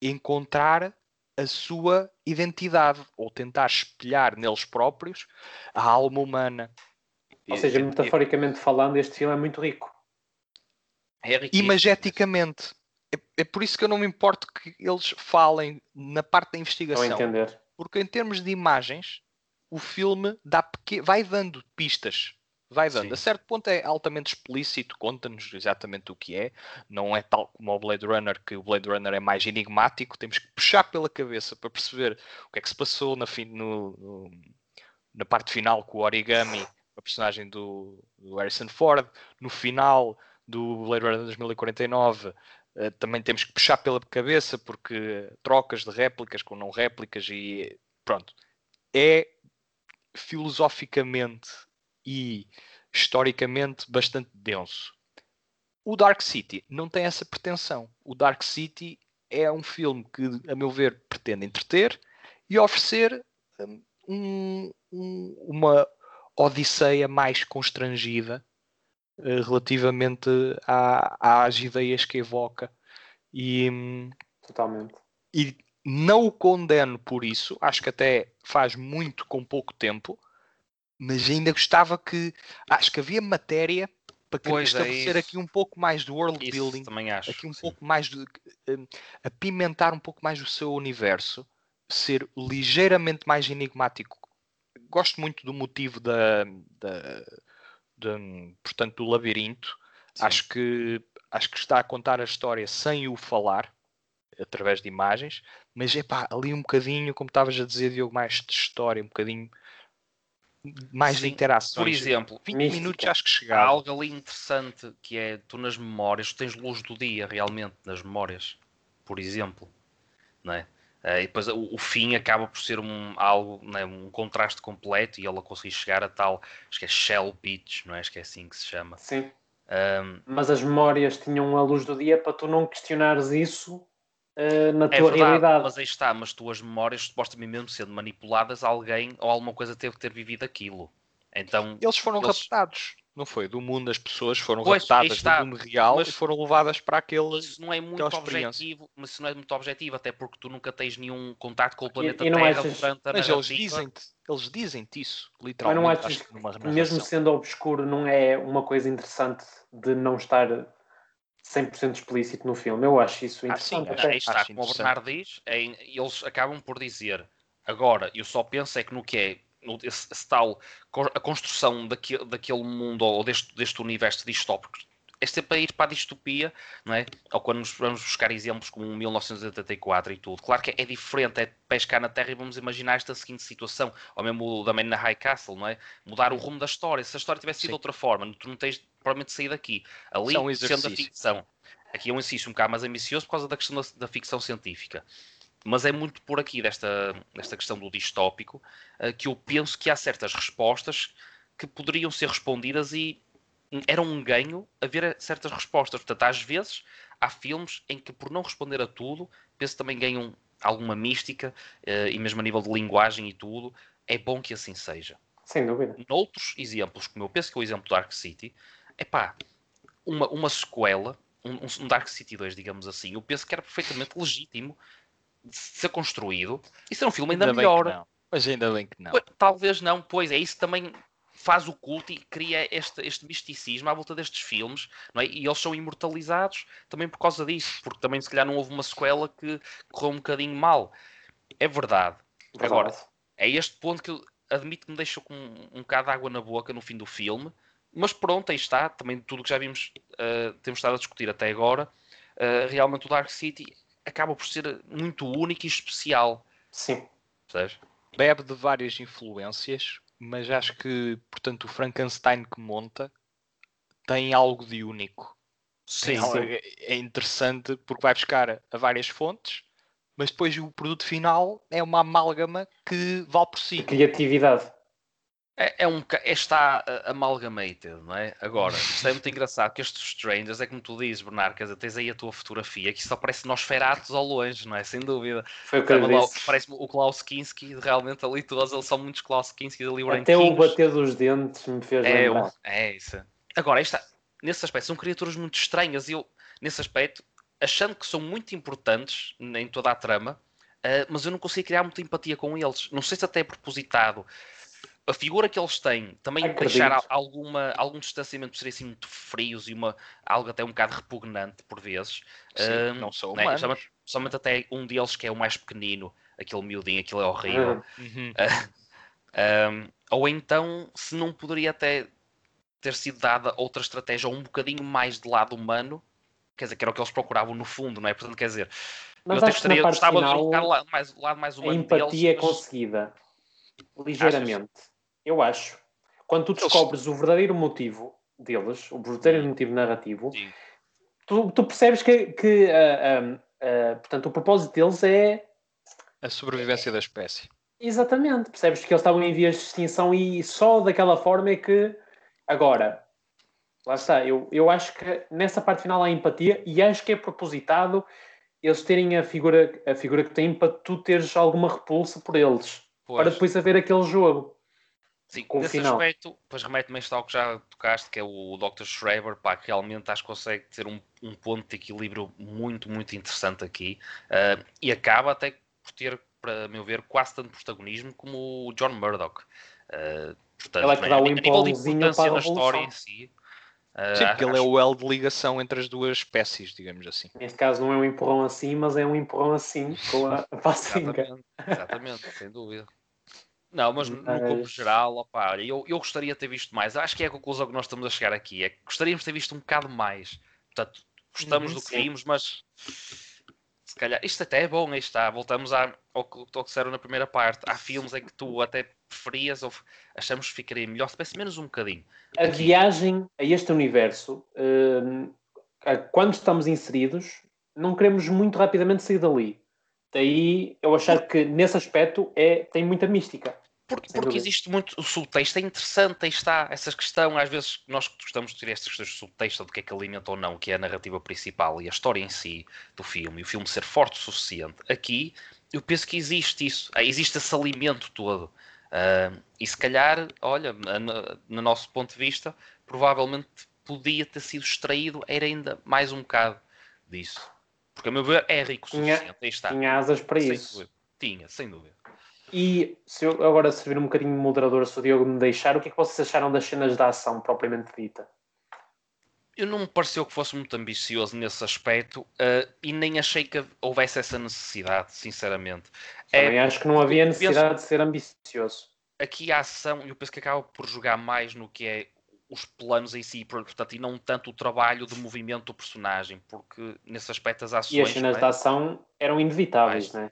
encontrar a sua identidade ou tentar espelhar neles próprios a alma humana. Ou seja, metaforicamente falando, este filme é muito rico. É Imageticamente. É, é, por isso que eu não me importo que eles falem na parte da investigação. Porque em termos de imagens, o filme dá pequ... vai dando pistas vai dando. Sim. A certo ponto é altamente explícito, conta-nos exatamente o que é. Não é tal como o Blade Runner, que o Blade Runner é mais enigmático. Temos que puxar pela cabeça para perceber o que é que se passou na, no, no, na parte final com o origami, a personagem do, do Harrison Ford. No final do Blade Runner 2049. Eh, também temos que puxar pela cabeça porque trocas de réplicas com não réplicas e pronto. É filosoficamente e historicamente bastante denso. O Dark City não tem essa pretensão. O Dark City é um filme que, a meu ver, pretende entreter e oferecer um, um, uma odisseia mais constrangida relativamente à, às ideias que evoca. E, Totalmente. E não o condeno por isso, acho que até faz muito com pouco tempo, mas ainda gostava que. Acho que havia matéria para que pois é estabelecer é aqui um pouco mais do world isso building, também acho, aqui um sim. pouco mais de um, apimentar um pouco mais o seu universo, ser ligeiramente mais enigmático. Gosto muito do motivo da, da, da portanto do labirinto. Sim. Acho que acho que está a contar a história sem o falar através de imagens, mas é pá, ali um bocadinho, como estavas a dizer, Diogo, mais de história, um bocadinho mais Sim, interações. Por exemplo, 20 mística. minutos acho que chegava. Há algo ali interessante que é tu nas memórias, tu tens luz do dia realmente nas memórias, por exemplo, não é? Uh, e depois o, o, fim acaba por ser um, algo, é? um contraste completo e ela conseguir chegar a tal, acho que é Shell Pitch, não é? Acho que é assim que se chama. Sim. Um, Mas as memórias tinham a luz do dia para tu não questionares isso uh, na é tua verdade, realidade. Mas aí está, mas tuas memórias, supostamente mesmo sendo manipuladas, alguém ou alguma coisa teve que ter vivido aquilo. Então, eles foram eles... raptados, não foi? Do mundo as pessoas foram pois, raptadas está, do mundo real e foram levadas para aquele. Isso não é muito objetivo, mas isso não é muito objetivo, até porque tu nunca tens nenhum contato com o planeta e, e Terra achas... durante a Mas eles dizem-te eles dizem isso, literalmente. Mas não achas que, mesmo sendo obscuro, não é uma coisa interessante de não estar 100% explícito no filme. Eu acho isso interessante. Ah, sim, aí está, como o Bernardo diz, é, eles acabam por dizer agora, eu só penso é que no que é esse, esse tal, a construção daquele, daquele mundo ou deste, deste universo distópico é sempre a ir para a distopia, não é? Ou quando vamos buscar exemplos como 1984 e tudo. Claro que é diferente, é pescar na Terra e vamos imaginar esta seguinte situação, ou mesmo também na High Castle, não é? Mudar o rumo da história. Se a história tivesse sido de outra forma, tu não tens provavelmente sair daqui. Ali, um sendo a ficção, aqui é um exercício um bocado mais ambicioso por causa da questão da, da ficção científica. Mas é muito por aqui, desta, desta questão do distópico, uh, que eu penso que há certas respostas que poderiam ser respondidas e era um ganho haver certas respostas. Portanto, às vezes há filmes em que, por não responder a tudo, penso também ganham alguma mística uh, e mesmo a nível de linguagem e tudo. É bom que assim seja. Sem dúvida. Noutros exemplos, como eu penso que é o exemplo do Dark City, é pá, uma, uma sequela, um, um Dark City 2, digamos assim, eu penso que era perfeitamente legítimo ser construído e ser um filme ainda, ainda melhor. Mas ainda bem que não. Talvez não, pois é isso também faz o culto e cria este, este misticismo à volta destes filmes, não é? E eles são imortalizados também por causa disso, porque também se calhar não houve uma sequela que correu um bocadinho mal. É verdade. verdade. Agora, é este ponto que eu admito que me deixou com um, um bocado de água na boca no fim do filme, mas pronto, aí está, também tudo que já vimos, uh, temos estado a discutir até agora, uh, realmente o Dark City acaba por ser muito único e especial. Sim. Bebe de várias influências, mas acho que, portanto, o Frankenstein que monta tem algo de único. Sim, sim. É interessante porque vai buscar a várias fontes, mas depois o produto final é uma amálgama que vale por si. criatividade. É, é um é, está amalgamated, não é? Agora, isto é muito engraçado que estes Strangers é como tu dizes, Bernardo, quer dizer, tens aí a tua fotografia que só parece Nosferatos ao longe, não é? Sem dúvida. Foi o que eu disse. Parece o Klaus Kinski, realmente ali todos, eles são muitos Klaus Kinski ali Até o bater dos dentes me fez é, lembrar. É isso. Agora, está, nesse aspecto, são criaturas muito estranhas e eu, nesse aspecto, achando que são muito importantes em toda a trama, uh, mas eu não consigo criar muita empatia com eles. Não sei se até é propositado a figura que eles têm também Acredito. deixar alguma, algum distanciamento por serem assim muito frios e uma, algo até um bocado repugnante por vezes. Sim, uh, não são né? humanos. Somente, somente, até um deles que é o mais pequenino, aquele miudinho, aquilo é horrível. Uhum. Uh, um, ou então, se não poderia até ter sido dada outra estratégia ou um bocadinho mais de lado humano, quer dizer, que era o que eles procuravam no fundo, não é? Portanto, quer dizer, mas eu até gostaria, gostava final, de colocar mais, lado mais humano A empatia deles, é mas... conseguida, ligeiramente. Achas? Eu acho, quando tu descobres o verdadeiro motivo deles, o verdadeiro uhum. motivo narrativo, tu, tu, percebes que, que uh, uh, uh, portanto, o propósito deles é a sobrevivência da espécie. Exatamente, percebes que eles estavam em vias de extinção e só daquela forma é que agora lá está, eu, eu acho que nessa parte final há empatia e acho que é propositado eles terem a figura, a figura que têm para tu teres alguma repulsa por eles, pois. para depois haver aquele jogo. Sim, com nesse final. aspecto, depois remete-me ao que já tocaste, que é o Dr. Schreiber, pá, que realmente acho que consegue ter um, um ponto de equilíbrio muito, muito interessante aqui uh, e acaba até por ter, para meu ver, quase tanto protagonismo como o John Murdoch. Uh, portanto, ele é que dá o empurrãozinho para a na história em si. Uh, Sim, porque acho... ele é o elo de ligação entre as duas espécies, digamos assim. Neste caso não é um empurrão assim, mas é um empurrão assim com a, a exatamente, exatamente, sem dúvida. Não, mas no campo geral, opa, eu, eu gostaria de ter visto mais. Acho que é a conclusão que nós estamos a chegar aqui. É que gostaríamos de ter visto um bocado mais. Portanto, gostamos uhum, do que sim. vimos, mas se calhar isto até é bom. Aí está. Voltamos ao, ao que disseram na primeira parte. Há filmes em que tu até preferias ou achamos que ficaria melhor se tivesse menos um bocadinho. A viagem a este universo, hum, quando estamos inseridos, não queremos muito rapidamente sair dali. Daí eu achar que nesse aspecto é, tem muita mística. Porque, porque existe muito. O subtexto é interessante, aí está. Essa questão, às vezes, nós gostamos de ter estas questões de subtexto, do que é que alimenta ou não, que é a narrativa principal e a história em si do filme, e o filme ser forte o suficiente. Aqui, eu penso que existe isso. Ah, existe esse alimento todo. Uh, e se calhar, olha, no, no nosso ponto de vista, provavelmente podia ter sido extraído, era ainda mais um bocado disso. Porque, a meu ver, é rico o suficiente. Tinha, aí está. Tinha asas para sem isso. Dúvida. Tinha, sem dúvida. E se eu agora servir um bocadinho de moderador, se o Diogo me deixar, o que é que vocês acharam das cenas da ação propriamente dita? Eu não me pareceu que fosse muito ambicioso nesse aspecto uh, e nem achei que houvesse essa necessidade, sinceramente. Também é, acho que não havia necessidade penso, de ser ambicioso. Aqui a ação, eu penso que acaba por jogar mais no que é os planos em si, portanto, e não tanto o trabalho de movimento do personagem, porque nesse aspecto as ações. E as cenas é? de ação eram inevitáveis, não é?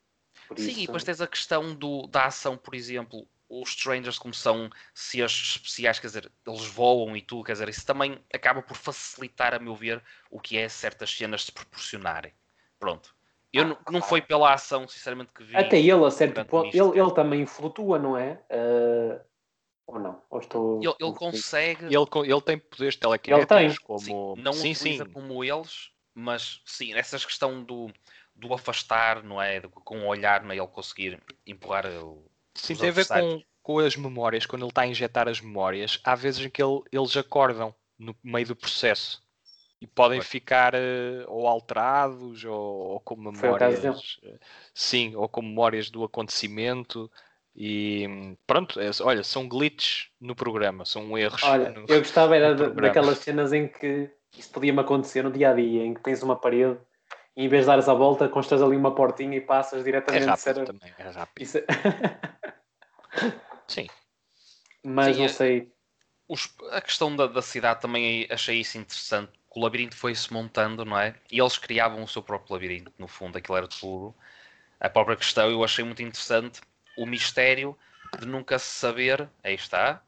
Por Sim, isso... e depois tens a questão do, da ação, por exemplo, os Strangers, como são seres especiais, quer dizer, eles voam e tudo, quer dizer, isso também acaba por facilitar, a meu ver, o que é certas cenas se proporcionarem. Pronto. Eu não, não foi pela ação, sinceramente, que vi. Até ele, a certo ponto, isto. ele, ele também flutua, não é? Ah, ou não? Ou estou... Ele, ele consegue. Ele, ele tem poderes telequinéticos Ele como. Sim, não sim, utiliza sim. como eles, mas sim, essa questão do, do afastar, não é? Com o olhar, não é? Ele conseguir empurrar o. Sim, tem a ver com, com as memórias. Quando ele está a injetar as memórias, há vezes em que ele- eles acordam no meio do processo e podem ficar eh, ou alterados ou, ou com Foi o caso memórias. eh, Sim, ou com memórias do acontecimento. E pronto, é- olha, são glitches no programa, são erros. Olha, no- eu gostava era daquelas cenas em que isso podia-me acontecer no dia a dia, em que tens uma parede em vez de dares a volta, constas ali uma portinha e passas É diretamente. rápido Era- também, é rápido. Isso é- Sim, Mas Sim, não é- sei. A questão da, da cidade também achei isso interessante. O labirinto foi-se montando, não é? E eles criavam o seu próprio labirinto, no fundo, aquilo era tudo. A própria questão eu achei muito interessante. O mistério de nunca se saber. Aí está.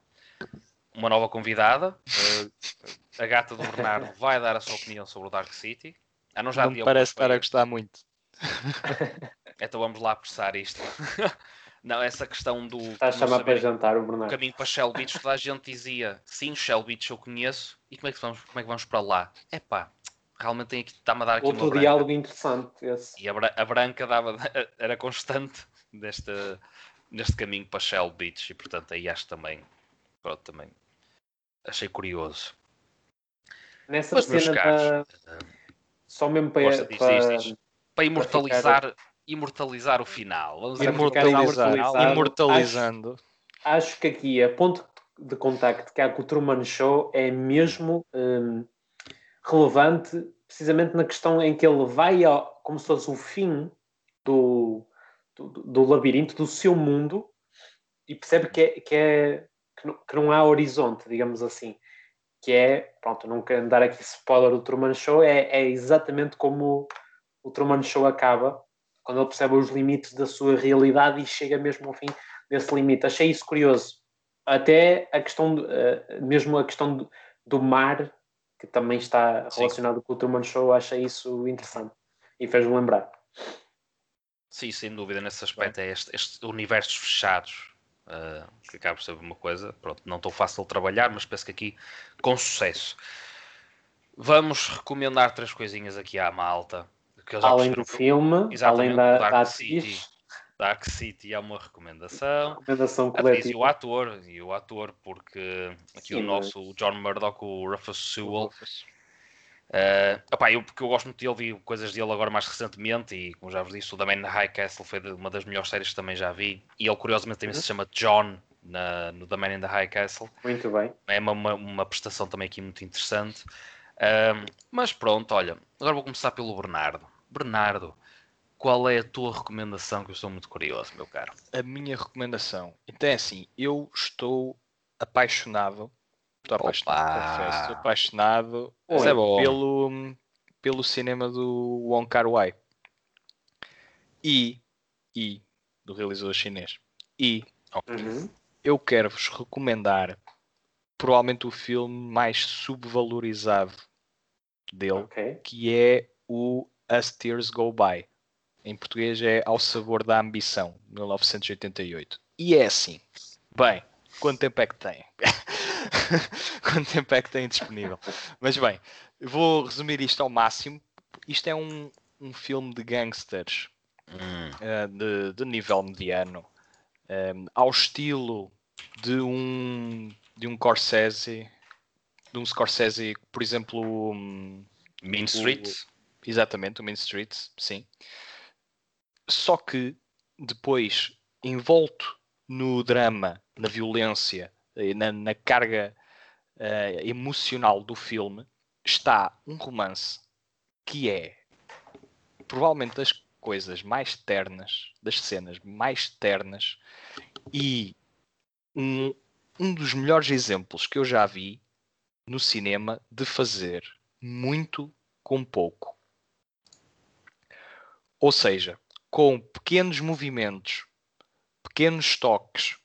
Uma nova convidada. eh, a gata do Bernardo vai dar a sua opinião sobre o Dark City. Ah, não já não parece estar a gostar muito. Então vamos lá apressar isto. não, essa questão do. Está a chamar para jantar o o Bernardo. caminho para Shell Beach, toda a gente dizia sim, Shell Beach eu conheço, e como é que vamos, como é que vamos para lá? Epá, realmente tem aqui, está-me a dar aqui uma Outro branca. diálogo interessante esse. E a, a branca dava, era constante deste, neste caminho para Shell Beach, e portanto aí acho também, pronto, também achei curioso. Nessa Mas, meus cena caros, da... Só mesmo para, Gosta disto, para- disto, isto. Para imortalizar, imortalizar o final. Vamos Para ficar Imortalizar, imortalizando. acho que aqui a ponto de contacto que há com o Truman Show é mesmo hum, relevante precisamente na questão em que ele vai ao, como se fosse o fim do, do, do labirinto, do seu mundo e percebe que, é, que, é, que, não, que não há horizonte, digamos assim. Que é, pronto, não quero dar aqui spoiler do Truman Show, é, é exatamente como o Truman Show acaba, quando ele percebe os limites da sua realidade e chega mesmo ao fim desse limite. Achei isso curioso. Até a questão, de- eh, mesmo a questão do, do mar, que também está Sim. relacionado com o Truman Show, achei isso interessante e fez-me lembrar. Sim, sem dúvida, nesse aspecto é este, este universos fechados ah, que acaba por ser uma coisa, pronto, não tão fácil de trabalhar, mas penso que aqui com sucesso. Vamos recomendar três coisinhas aqui à malta. Que eu já além do filme, além da, Dark da City. Dark City é uma recomendação. recomendação A atriz e o coletiva. ator, e o ator, porque aqui Sim, o mas- nosso John Murdoch, o Rufus Sewell, Uh, opá, eu, porque eu gosto muito dele, vi coisas dele agora mais recentemente e como já vos disse, o The Man in the High Castle foi de- uma das melhores séries que também já vi e ele curiosamente também se chama John na, no The Man in the High Castle Muito bem. é uma, uma, uma prestação também aqui muito interessante Um, mas pronto, olha agora vou começar pelo Bernardo Bernardo, qual é a tua recomendação que eu estou muito curioso, meu caro A minha recomendação. Então é assim, eu estou apaixonado. Estou apaixonado, Opa! confesso. Estou apaixonado Oi. É pelo, pelo cinema do Wong Kar Wai. E, e, do realizador chinês. E Uhum. eu quero-vos recomendar provavelmente o filme mais subvalorizado dele, Ok. que é o As Tears Go By. Em português é Ao Sabor da Ambição, 1988. E é assim. Bem, quanto tempo é que tem? quanto tempo é que tem disponível? Mas bem, vou resumir isto ao máximo. Isto é um, um filme de gangsters Hum, eh, de, de nível mediano, eh, ao estilo de um de um Scorsese, de um Scorsese, por exemplo, um, Mean o- Streets exatamente, o Main Street, sim. Só que depois, envolto no drama, na violência, na, na carga eh, emocional do filme, está um romance que é provavelmente das coisas mais ternas, das cenas mais ternas e um, um dos melhores exemplos que eu já vi no cinema de fazer muito com pouco. Ou seja, com pequenos movimentos, pequenos toques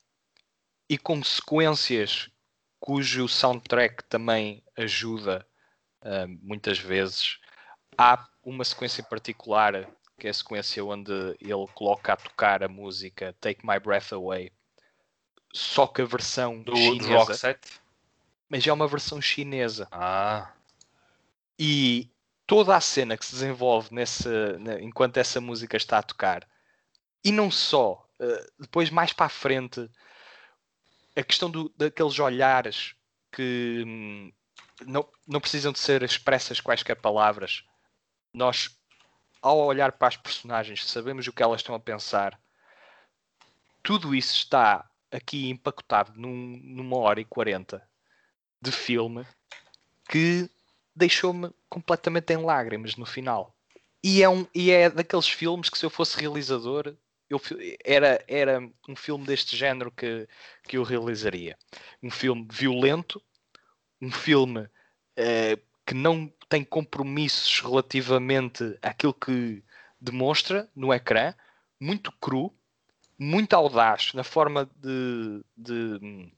e consequências cujo soundtrack também ajuda ah, muitas vezes. Há uma sequência em particular que é a sequência onde ele coloca a tocar a música Take My Breath Away, só que a versão Do, do chinesa, Rock Set? mas é uma versão chinesa. Ah, E toda a cena que se desenvolve nesse, ne- enquanto essa música está a tocar, e não só, eh, depois mais para a frente, a questão do- daqueles olhares que hum, não, não precisam de ser expressas quaisquer palavras. Nós, ao olhar para as personagens, sabemos o que elas estão a pensar. Tudo isso está aqui empacotado num, numa hora e quarenta de filme que deixou-me completamente em lágrimas no final. E é, um, e é daqueles filmes que se eu fosse realizador, eu, era, era um filme deste género que, que eu realizaria. Um filme violento, um filme eh, que não tem compromissos relativamente àquilo que demonstra no ecrã, muito cru, muito audaz na forma de, de, hum,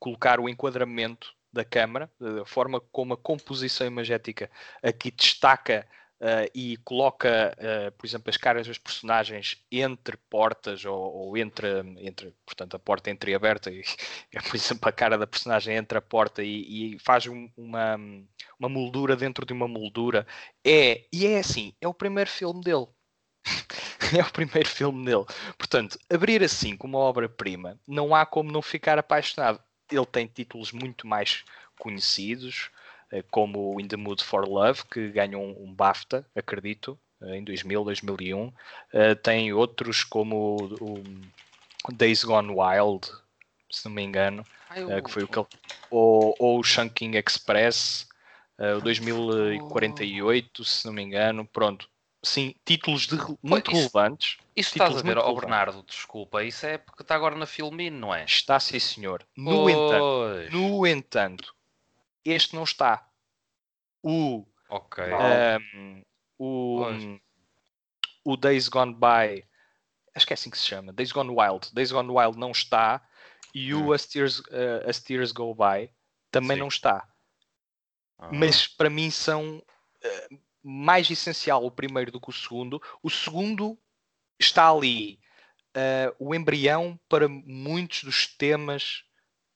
colocar o enquadramento da câmara, a forma como a composição imagética aqui destaca eh, e coloca, eh, por exemplo, as caras dos personagens entre portas ou, ou entre, entre, portanto, a porta entreaberta e, é, por exemplo, a cara da personagem entre a porta e, e faz um- uma, uma moldura dentro de uma moldura. É, e é assim, é o primeiro filme dele. é o primeiro filme dele. Portanto, abrir assim com uma obra-prima, não há como não ficar apaixonado. Ele tem títulos muito mais conhecidos, como o In the Mood for Love, que ganhou um, BAFTA, acredito, eh, em 2000, 2001. Eh, tem outros como o, Days Gone Wild, se não me engano, eh, que foi o que ele, ou, ou o Shanking Express, eh, o 2048, se não me engano. Pronto, sim, títulos de, muito isso- relevantes. Isso estás a ver, ó relevantes. Bernardo, desculpa, isso é porque está agora na Filmino, não é? Está sim, senhor. No entanto, Pois. no entanto, este não está. O, Ok. Um, o, Pois. o Days Gone By, acho que é assim que se chama, Days Gone Wild. Days Gone Wild não está e o Hum. As Tears, uh, As Tears Go By também Sim. não está. Ah. Mas para mim são uh, mais essencial o primeiro do que o segundo. O segundo está ali uh, o embrião para muitos dos temas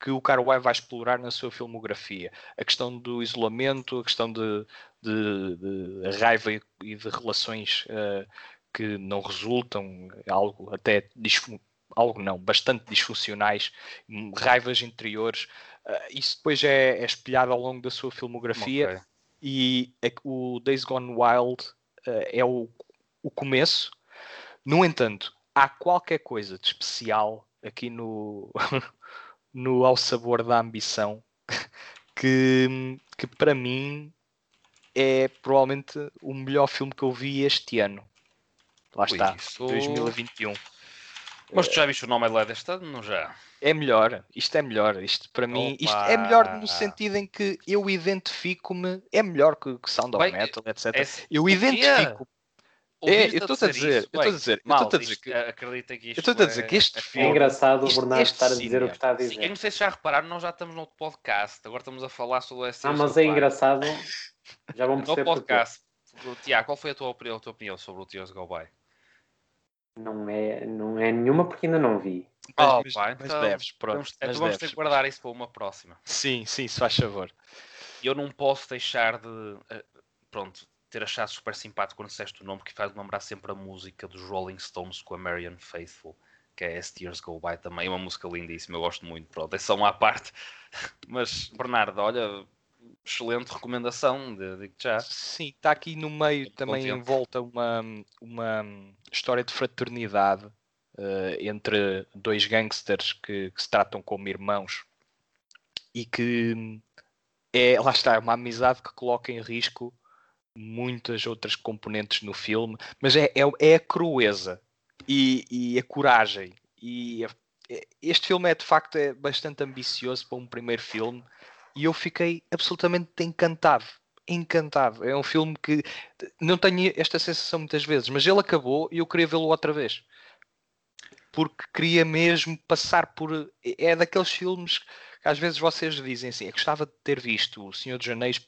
que o Carway vai explorar na sua filmografia. A questão do isolamento, a questão de, de- de raiva e- de relações uh, que não resultam, algo até algo não, bastante disfuncionais, raivas interiores. Uh, isso depois é, é espelhado ao longo da sua filmografia Ok. e que o Days Gone Wild eh, é o, o começo. No entanto, há qualquer coisa de especial aqui no, no Ao Sabor da Ambição que, que para mim é provavelmente o melhor filme que eu vi este ano. Lá Ui, está, isso- 2021. Mas tu já viste o nome lá deste ano? Não já? É melhor, isto é melhor. Isto para mim, isto é melhor no Opa! sentido em que eu identifico-me, é melhor que, que Sound of Bem, Metal, etc. É, Eu identifico. Ouviste eu estou-te a dizer, eu estou a dizer, eu estou-te a dizer isto- que- acredita que isto eu estou-te a dizer que este é É filme- engraçado o Bernardo estar a dizer o que está a Sim, dizer. eu não sei se já repararam, nós já estamos no podcast. Agora estamos a falar sobre o STS. Ah, mas é engraçado. Já No perceber porquê. podcast. Tiago, qual foi a tua, opinião, a tua opinião sobre o Tears Go By? Não é, não é nenhuma porque ainda não vi. Oh, mas- pá, mas então- deves, pronto. Vamos, então mas vamos ter que guardar isso para uma próxima. Sim, sim, se faz favor. Eu não posso deixar de. eh, Pronto, ter achado super simpático quando disseste o nome, que faz lembrar sempre a música dos Rolling Stones com a Marian Faithful, que é As Tears Go By também. É uma música lindíssima, eu gosto muito. Pronto, é só uma à parte. Mas, Bernardo, olha, excelente recomendação, de- digo-te já. Sim, está aqui no meio Muito também em contente. volta uma, uma história de fraternidade eh, entre dois gangsters que, que se tratam como irmãos e que é, lá está, é uma amizade que coloca em risco muitas outras componentes no filme, mas é, é, é a crueza e, e a coragem. E a- é- este filme é de facto é bastante ambicioso para um primeiro filme e eu fiquei absolutamente encantado. Encantado. É um filme que não tenho esta sensação muitas vezes, mas ele acabou e eu queria vê-lo outra vez. Porque queria mesmo passar por. É daqueles filmes que às vezes vocês dizem assim: eu gostava de ter visto O Senhor dos Anéis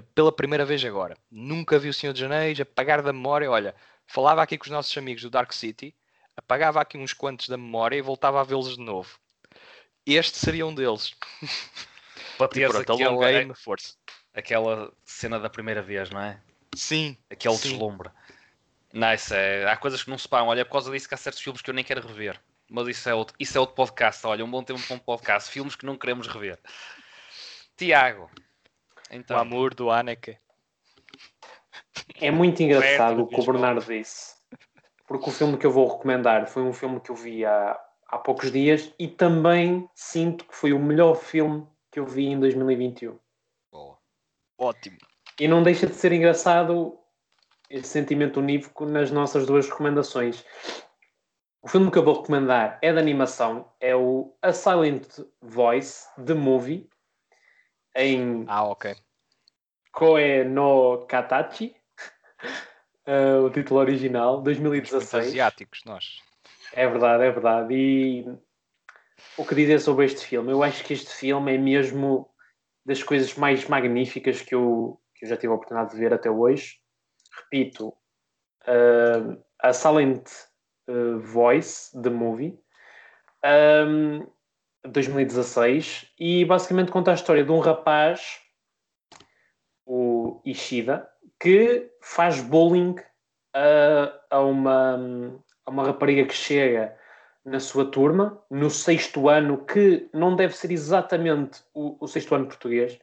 pela primeira vez agora. Nunca vi O Senhor dos Anéis, apagar da memória. Olha, falava aqui com os nossos amigos do Dark City, apagava aqui uns quantos da memória e voltava a vê-los de novo. Este seria um deles. Para teres Pronto, aquela, força. aquela cena da primeira vez, não é? Sim, Aquele Sim. deslumbre. Nice, é, há coisas que não se pagam. Olha, por causa disso que há certos filmes que eu nem quero rever. Mas isso é outro, isso é outro podcast. Olha, um bom tempo para um podcast. Filmes que não queremos rever. Tiago. O Então, amor do Anneke. É muito engraçado o que o do Bernardo disse. Porque o filme que eu vou recomendar foi um filme que eu vi há, há poucos dias e também sinto que foi o melhor filme que eu vi em 2021. boa. Ótimo. E não deixa de ser engraçado esse sentimento unívoco nas nossas duas recomendações. O filme que eu vou recomendar é de animação, é o A Silent Voice, The Movie, em Ah, ok. Koe no Katachi, eh, o título original, Muito 2016. asiáticos, nós. É verdade, é verdade. E o que dizer sobre este filme? Eu acho que este filme é mesmo das coisas mais magníficas que eu, que eu já tive a oportunidade de ver até hoje. Repito, uh, a Silent uh, Voice, The Movie, um, 2016, e basicamente conta a história de um rapaz, o Ishida, que faz bullying a, a uma, a uma rapariga que chega na sua turma, no sexto ano, que não deve ser exatamente o, o sexto ano português,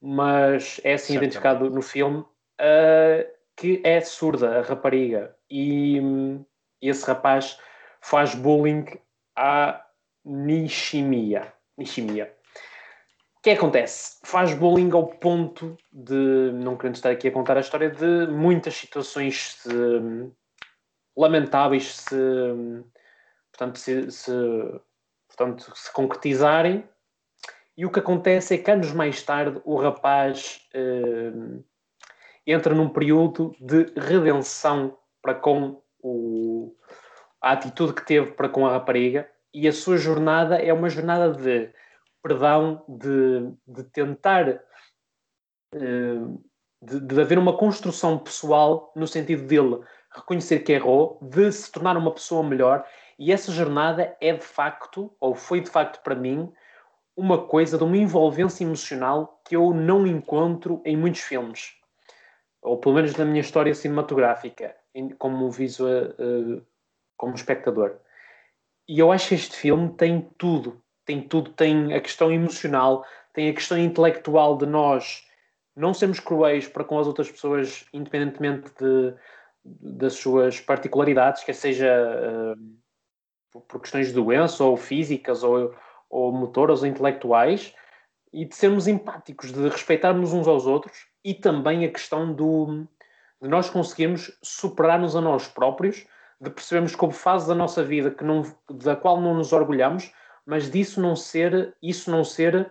mas é assim Certamente. identificado no filme, uh, que é surda, a rapariga. E hum, esse rapaz faz bullying à Nishimiya. Nishimiya. O que acontece? Faz bullying ao ponto de, não querendo estar aqui a contar a história, de muitas situações hum, lamentáveis se, hum, portanto, se, se, portanto, se concretizarem. E o que acontece é que anos mais tarde o rapaz hum, entra num período de redenção para com o, a atitude que teve para com a rapariga e a sua jornada é uma jornada de perdão, de, de tentar eh, de, de haver uma construção pessoal no sentido dele reconhecer que errou, de se tornar uma pessoa melhor e essa jornada é de facto, ou foi de facto para mim, uma coisa de uma envolvência emocional que eu não encontro em muitos filmes ou pelo menos na minha história cinematográfica, em- como visual, eh, como espectador. E eu acho que este filme tem tudo, tem tudo, tem a questão emocional, tem a questão intelectual de nós não sermos cruéis para com as outras pessoas, independentemente de, das suas particularidades, quer seja por- por questões de doença, ou físicas, ou, ou motoras, ou intelectuais, e de sermos empáticos, de respeitarmos uns aos outros, e também a questão do, de nós conseguirmos superar-nos a nós próprios, de percebermos houve fases da nossa vida que não, da qual não nos orgulhamos, mas disso não ser, isso não ser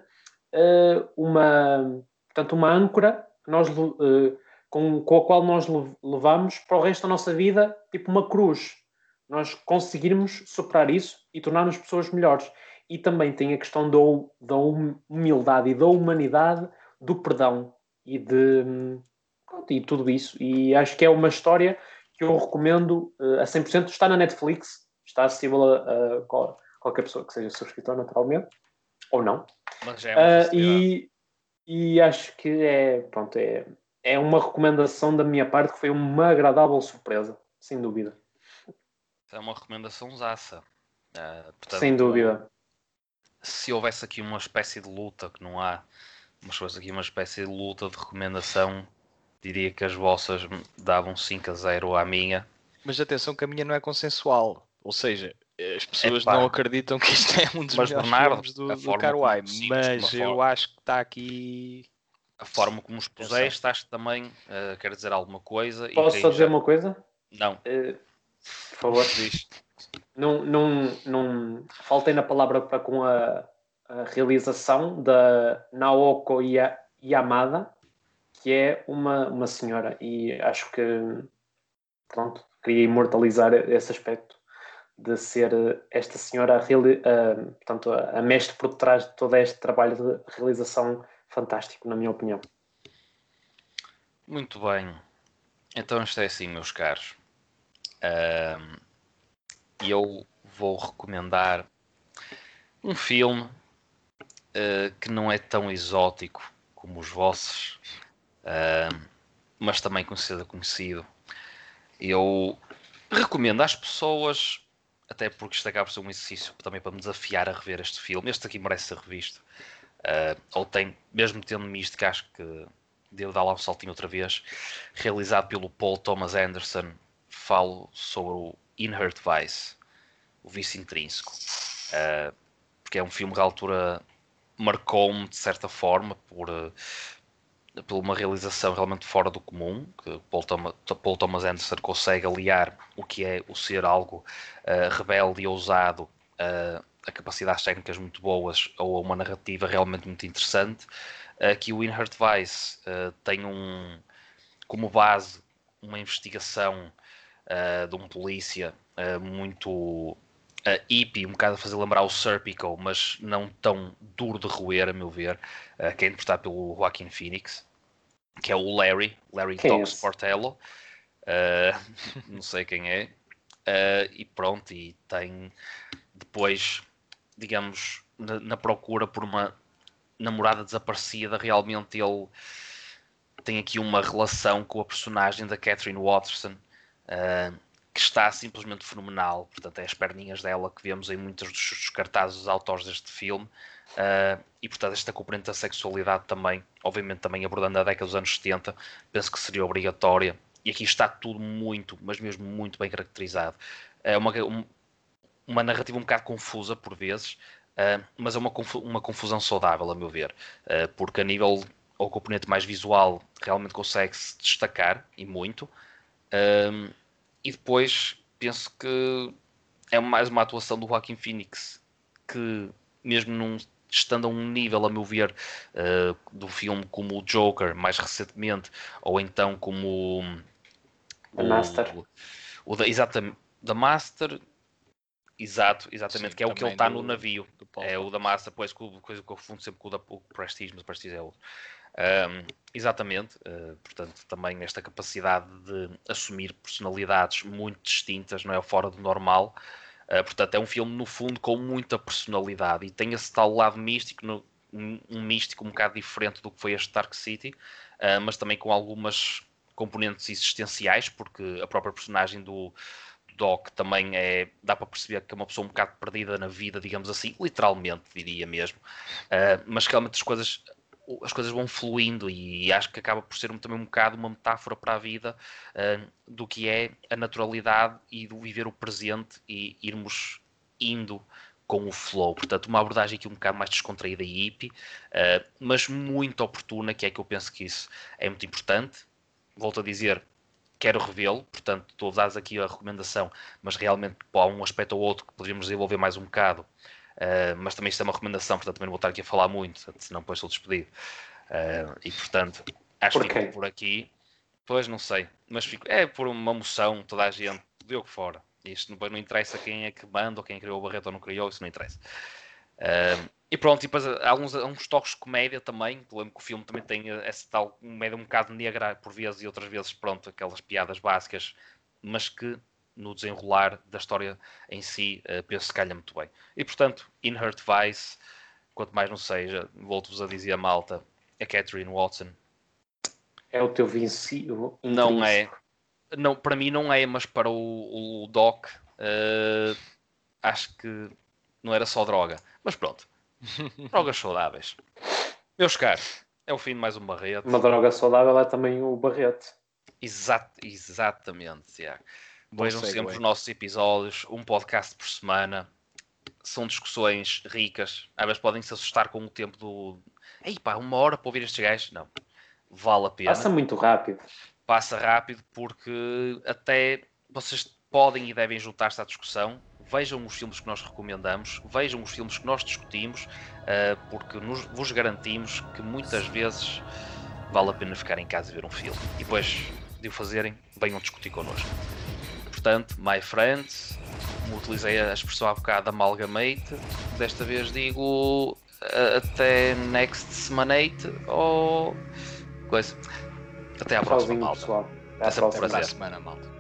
eh, uma, portanto, uma âncora nós, eh, com, com a qual nós le- levamos para o resto da nossa vida, tipo uma cruz. Nós conseguirmos superar isso e tornar-nos pessoas melhores. E também tem a questão da, hu- da hum- humildade e da humanidade, do perdão e de hum, e tudo isso. E acho que é uma história que eu recomendo eh, a 100%. Está na Netflix, está acessível a, a qual- qualquer pessoa que seja subscritor, naturalmente, ou não. Mas já é facilidade. e, e acho que é, pronto, é, é uma recomendação da minha parte que foi uma agradável surpresa, sem dúvida. É uma recomendação zaça. Ah, portanto, sem dúvida. Se houvesse aqui uma espécie de luta, que não há, mas se fosse aqui uma espécie de luta de recomendação, diria que as vossas davam 5 a 0 à minha. Mas atenção que a minha não é consensual. Ou seja, as pessoas Epá. não acreditam que isto é um dos Mas, melhores Bernardo, filmes do, a do simples, Mas eu forma- acho que está aqui... A forma como os puseste, acho que também ah, quer dizer alguma coisa. Posso e só dizer já- uma coisa? Não, Eh, por favor. diz. Não, não, não faltei na palavra para com a, a realização da Naoko Ya- Yamada, que é uma, uma senhora, e acho que pronto, queria imortalizar esse aspecto de ser esta senhora a, a, portanto, a, mestre por trás de todo este trabalho de realização fantástico, na minha opinião. Muito bem. Então isto é assim, meus caros. E eu vou recomendar um filme uh, que não é tão exótico como os vossos, uh, mas também conhecido conhecido. Eu recomendo às pessoas, até porque isto acaba por ser um exercício também para me desafiar a rever este filme. Este aqui merece ser revisto. Uh, ou tem, mesmo tendo-me isto, que acho que devo dar lá um saltinho outra vez, realizado pelo Paul Thomas Anderson, falo sobre o Inherent Vice, o vício intrínseco. Uh, porque é um filme que à altura marcou-me de certa forma por, por uma realização realmente fora do comum, que Paul Thomas, Paul Thomas Anderson consegue aliar o que é o ser algo uh, rebelde e ousado a capacidades técnicas muito boas ou a uma narrativa realmente muito interessante. Aqui o Inherent Vice tem um, como base uma investigação uh, de um polícia uh, muito uh, hippie, um bocado a fazer lembrar o Serpico, mas não tão duro de roer, a meu ver, uh, que é interpretado pelo Joaquin Phoenix, que é o Larry, Larry Tox é Portello. não sei quem é. e pronto, e tem depois, digamos, na, na procura por uma namorada desaparecida, realmente ele tem aqui uma relação com a personagem da Catherine Watterson, uh, que está simplesmente fenomenal. Portanto, é as perninhas dela que vemos em muitos dos cartazes dos autores deste filme. Uh, e, portanto, esta componente da sexualidade também, obviamente, também abordando a década dos anos 70, penso que seria obrigatória. E aqui está tudo muito, mas mesmo muito bem caracterizado. É uma, uma narrativa um bocado confusa por vezes, uh, mas é uma, uma confusão saudável, a meu ver, uh, porque a nível ou componente mais visual realmente consegue se destacar e muito. Um, e depois penso que é mais uma atuação do Joaquim Phoenix que, mesmo num, estando a um nível, a meu ver, uh, do filme como o Joker, mais recentemente, ou então como The o, Master. O, o da, exatamente, The Master, exato, exatamente, Sim, que é o que ele está no navio. É o da Master, pois, coisa que eu confundo sempre com o, da, o Prestige, mas o Prestige é outro. Um, exatamente, uh, portanto, também esta capacidade de assumir personalidades muito distintas, não é? Fora do normal. Uh, portanto, é um filme, no fundo, com muita personalidade e tem esse tal lado místico, no, um, um, místico um bocado diferente do que foi este Dark City, uh, mas também com algumas componentes existenciais, porque a própria personagem do, Doc também é. dá para perceber que é uma pessoa um bocado perdida na vida, digamos assim, literalmente, diria mesmo. Uh, mas realmente as coisas as coisas vão fluindo e acho que acaba por ser também um bocado uma metáfora para a vida uh, do que é a naturalidade e do viver o presente e irmos indo com o flow. Portanto, uma abordagem aqui um bocado mais descontraída e hippie, uh, mas muito oportuna, que é que eu penso que isso é muito importante. Volto a dizer, quero revê-lo, portanto, estou a dar aqui a recomendação, mas realmente há um aspecto ou outro que poderíamos desenvolver mais um bocado Uh, mas também isto é uma recomendação, portanto também não vou estar aqui a falar muito, senão depois sou despedido. Uh, e portanto, acho que fico por aqui. Pois não sei, mas fico. É por uma moção, toda a gente, deu que fora. Isto depois não interessa quem é que manda, ou quem criou o Barreto ou não criou, isso não interessa. Uh, e pronto, e depois há alguns, alguns toques de comédia também. Lembro que o filme também tem essa tal comédia um bocado negra por vezes e outras vezes, pronto, aquelas piadas básicas, mas que no desenrolar da história em si, uh, penso que calha muito bem. E portanto, Inherent Vice, quanto mais não seja, volto-vos a dizer a malta, a Catherine Watson. É o teu vinci... Não é. Não, para mim não é, mas para o, o Doc, uh, acho que não era só droga. Mas pronto, drogas saudáveis. Meus caros, é o fim de mais um barrete. Uma droga saudável é também o barrete. Exato, exatamente, Tiago. Vejam sempre os nossos episódios, um podcast por semana. São discussões ricas. Às vezes podem se assustar com o tempo do. Ei pá, uma hora para ouvir estes gajos. Não. Vale a pena. Passa muito rápido. Passa rápido porque até vocês podem e devem juntar-se à discussão. Vejam os filmes que nós recomendamos, vejam os filmes que nós discutimos, uh, porque nos, vos garantimos que muitas vezes vale a pena ficar em casa e ver um filme. E depois de o fazerem, venham discutir connosco. Portanto, my friends, como utilizei a expressão há bocado, amalgamate, desta vez digo até next semanate ou coisa. Até à próxima, malta. Até, Até a próxima semana, malta.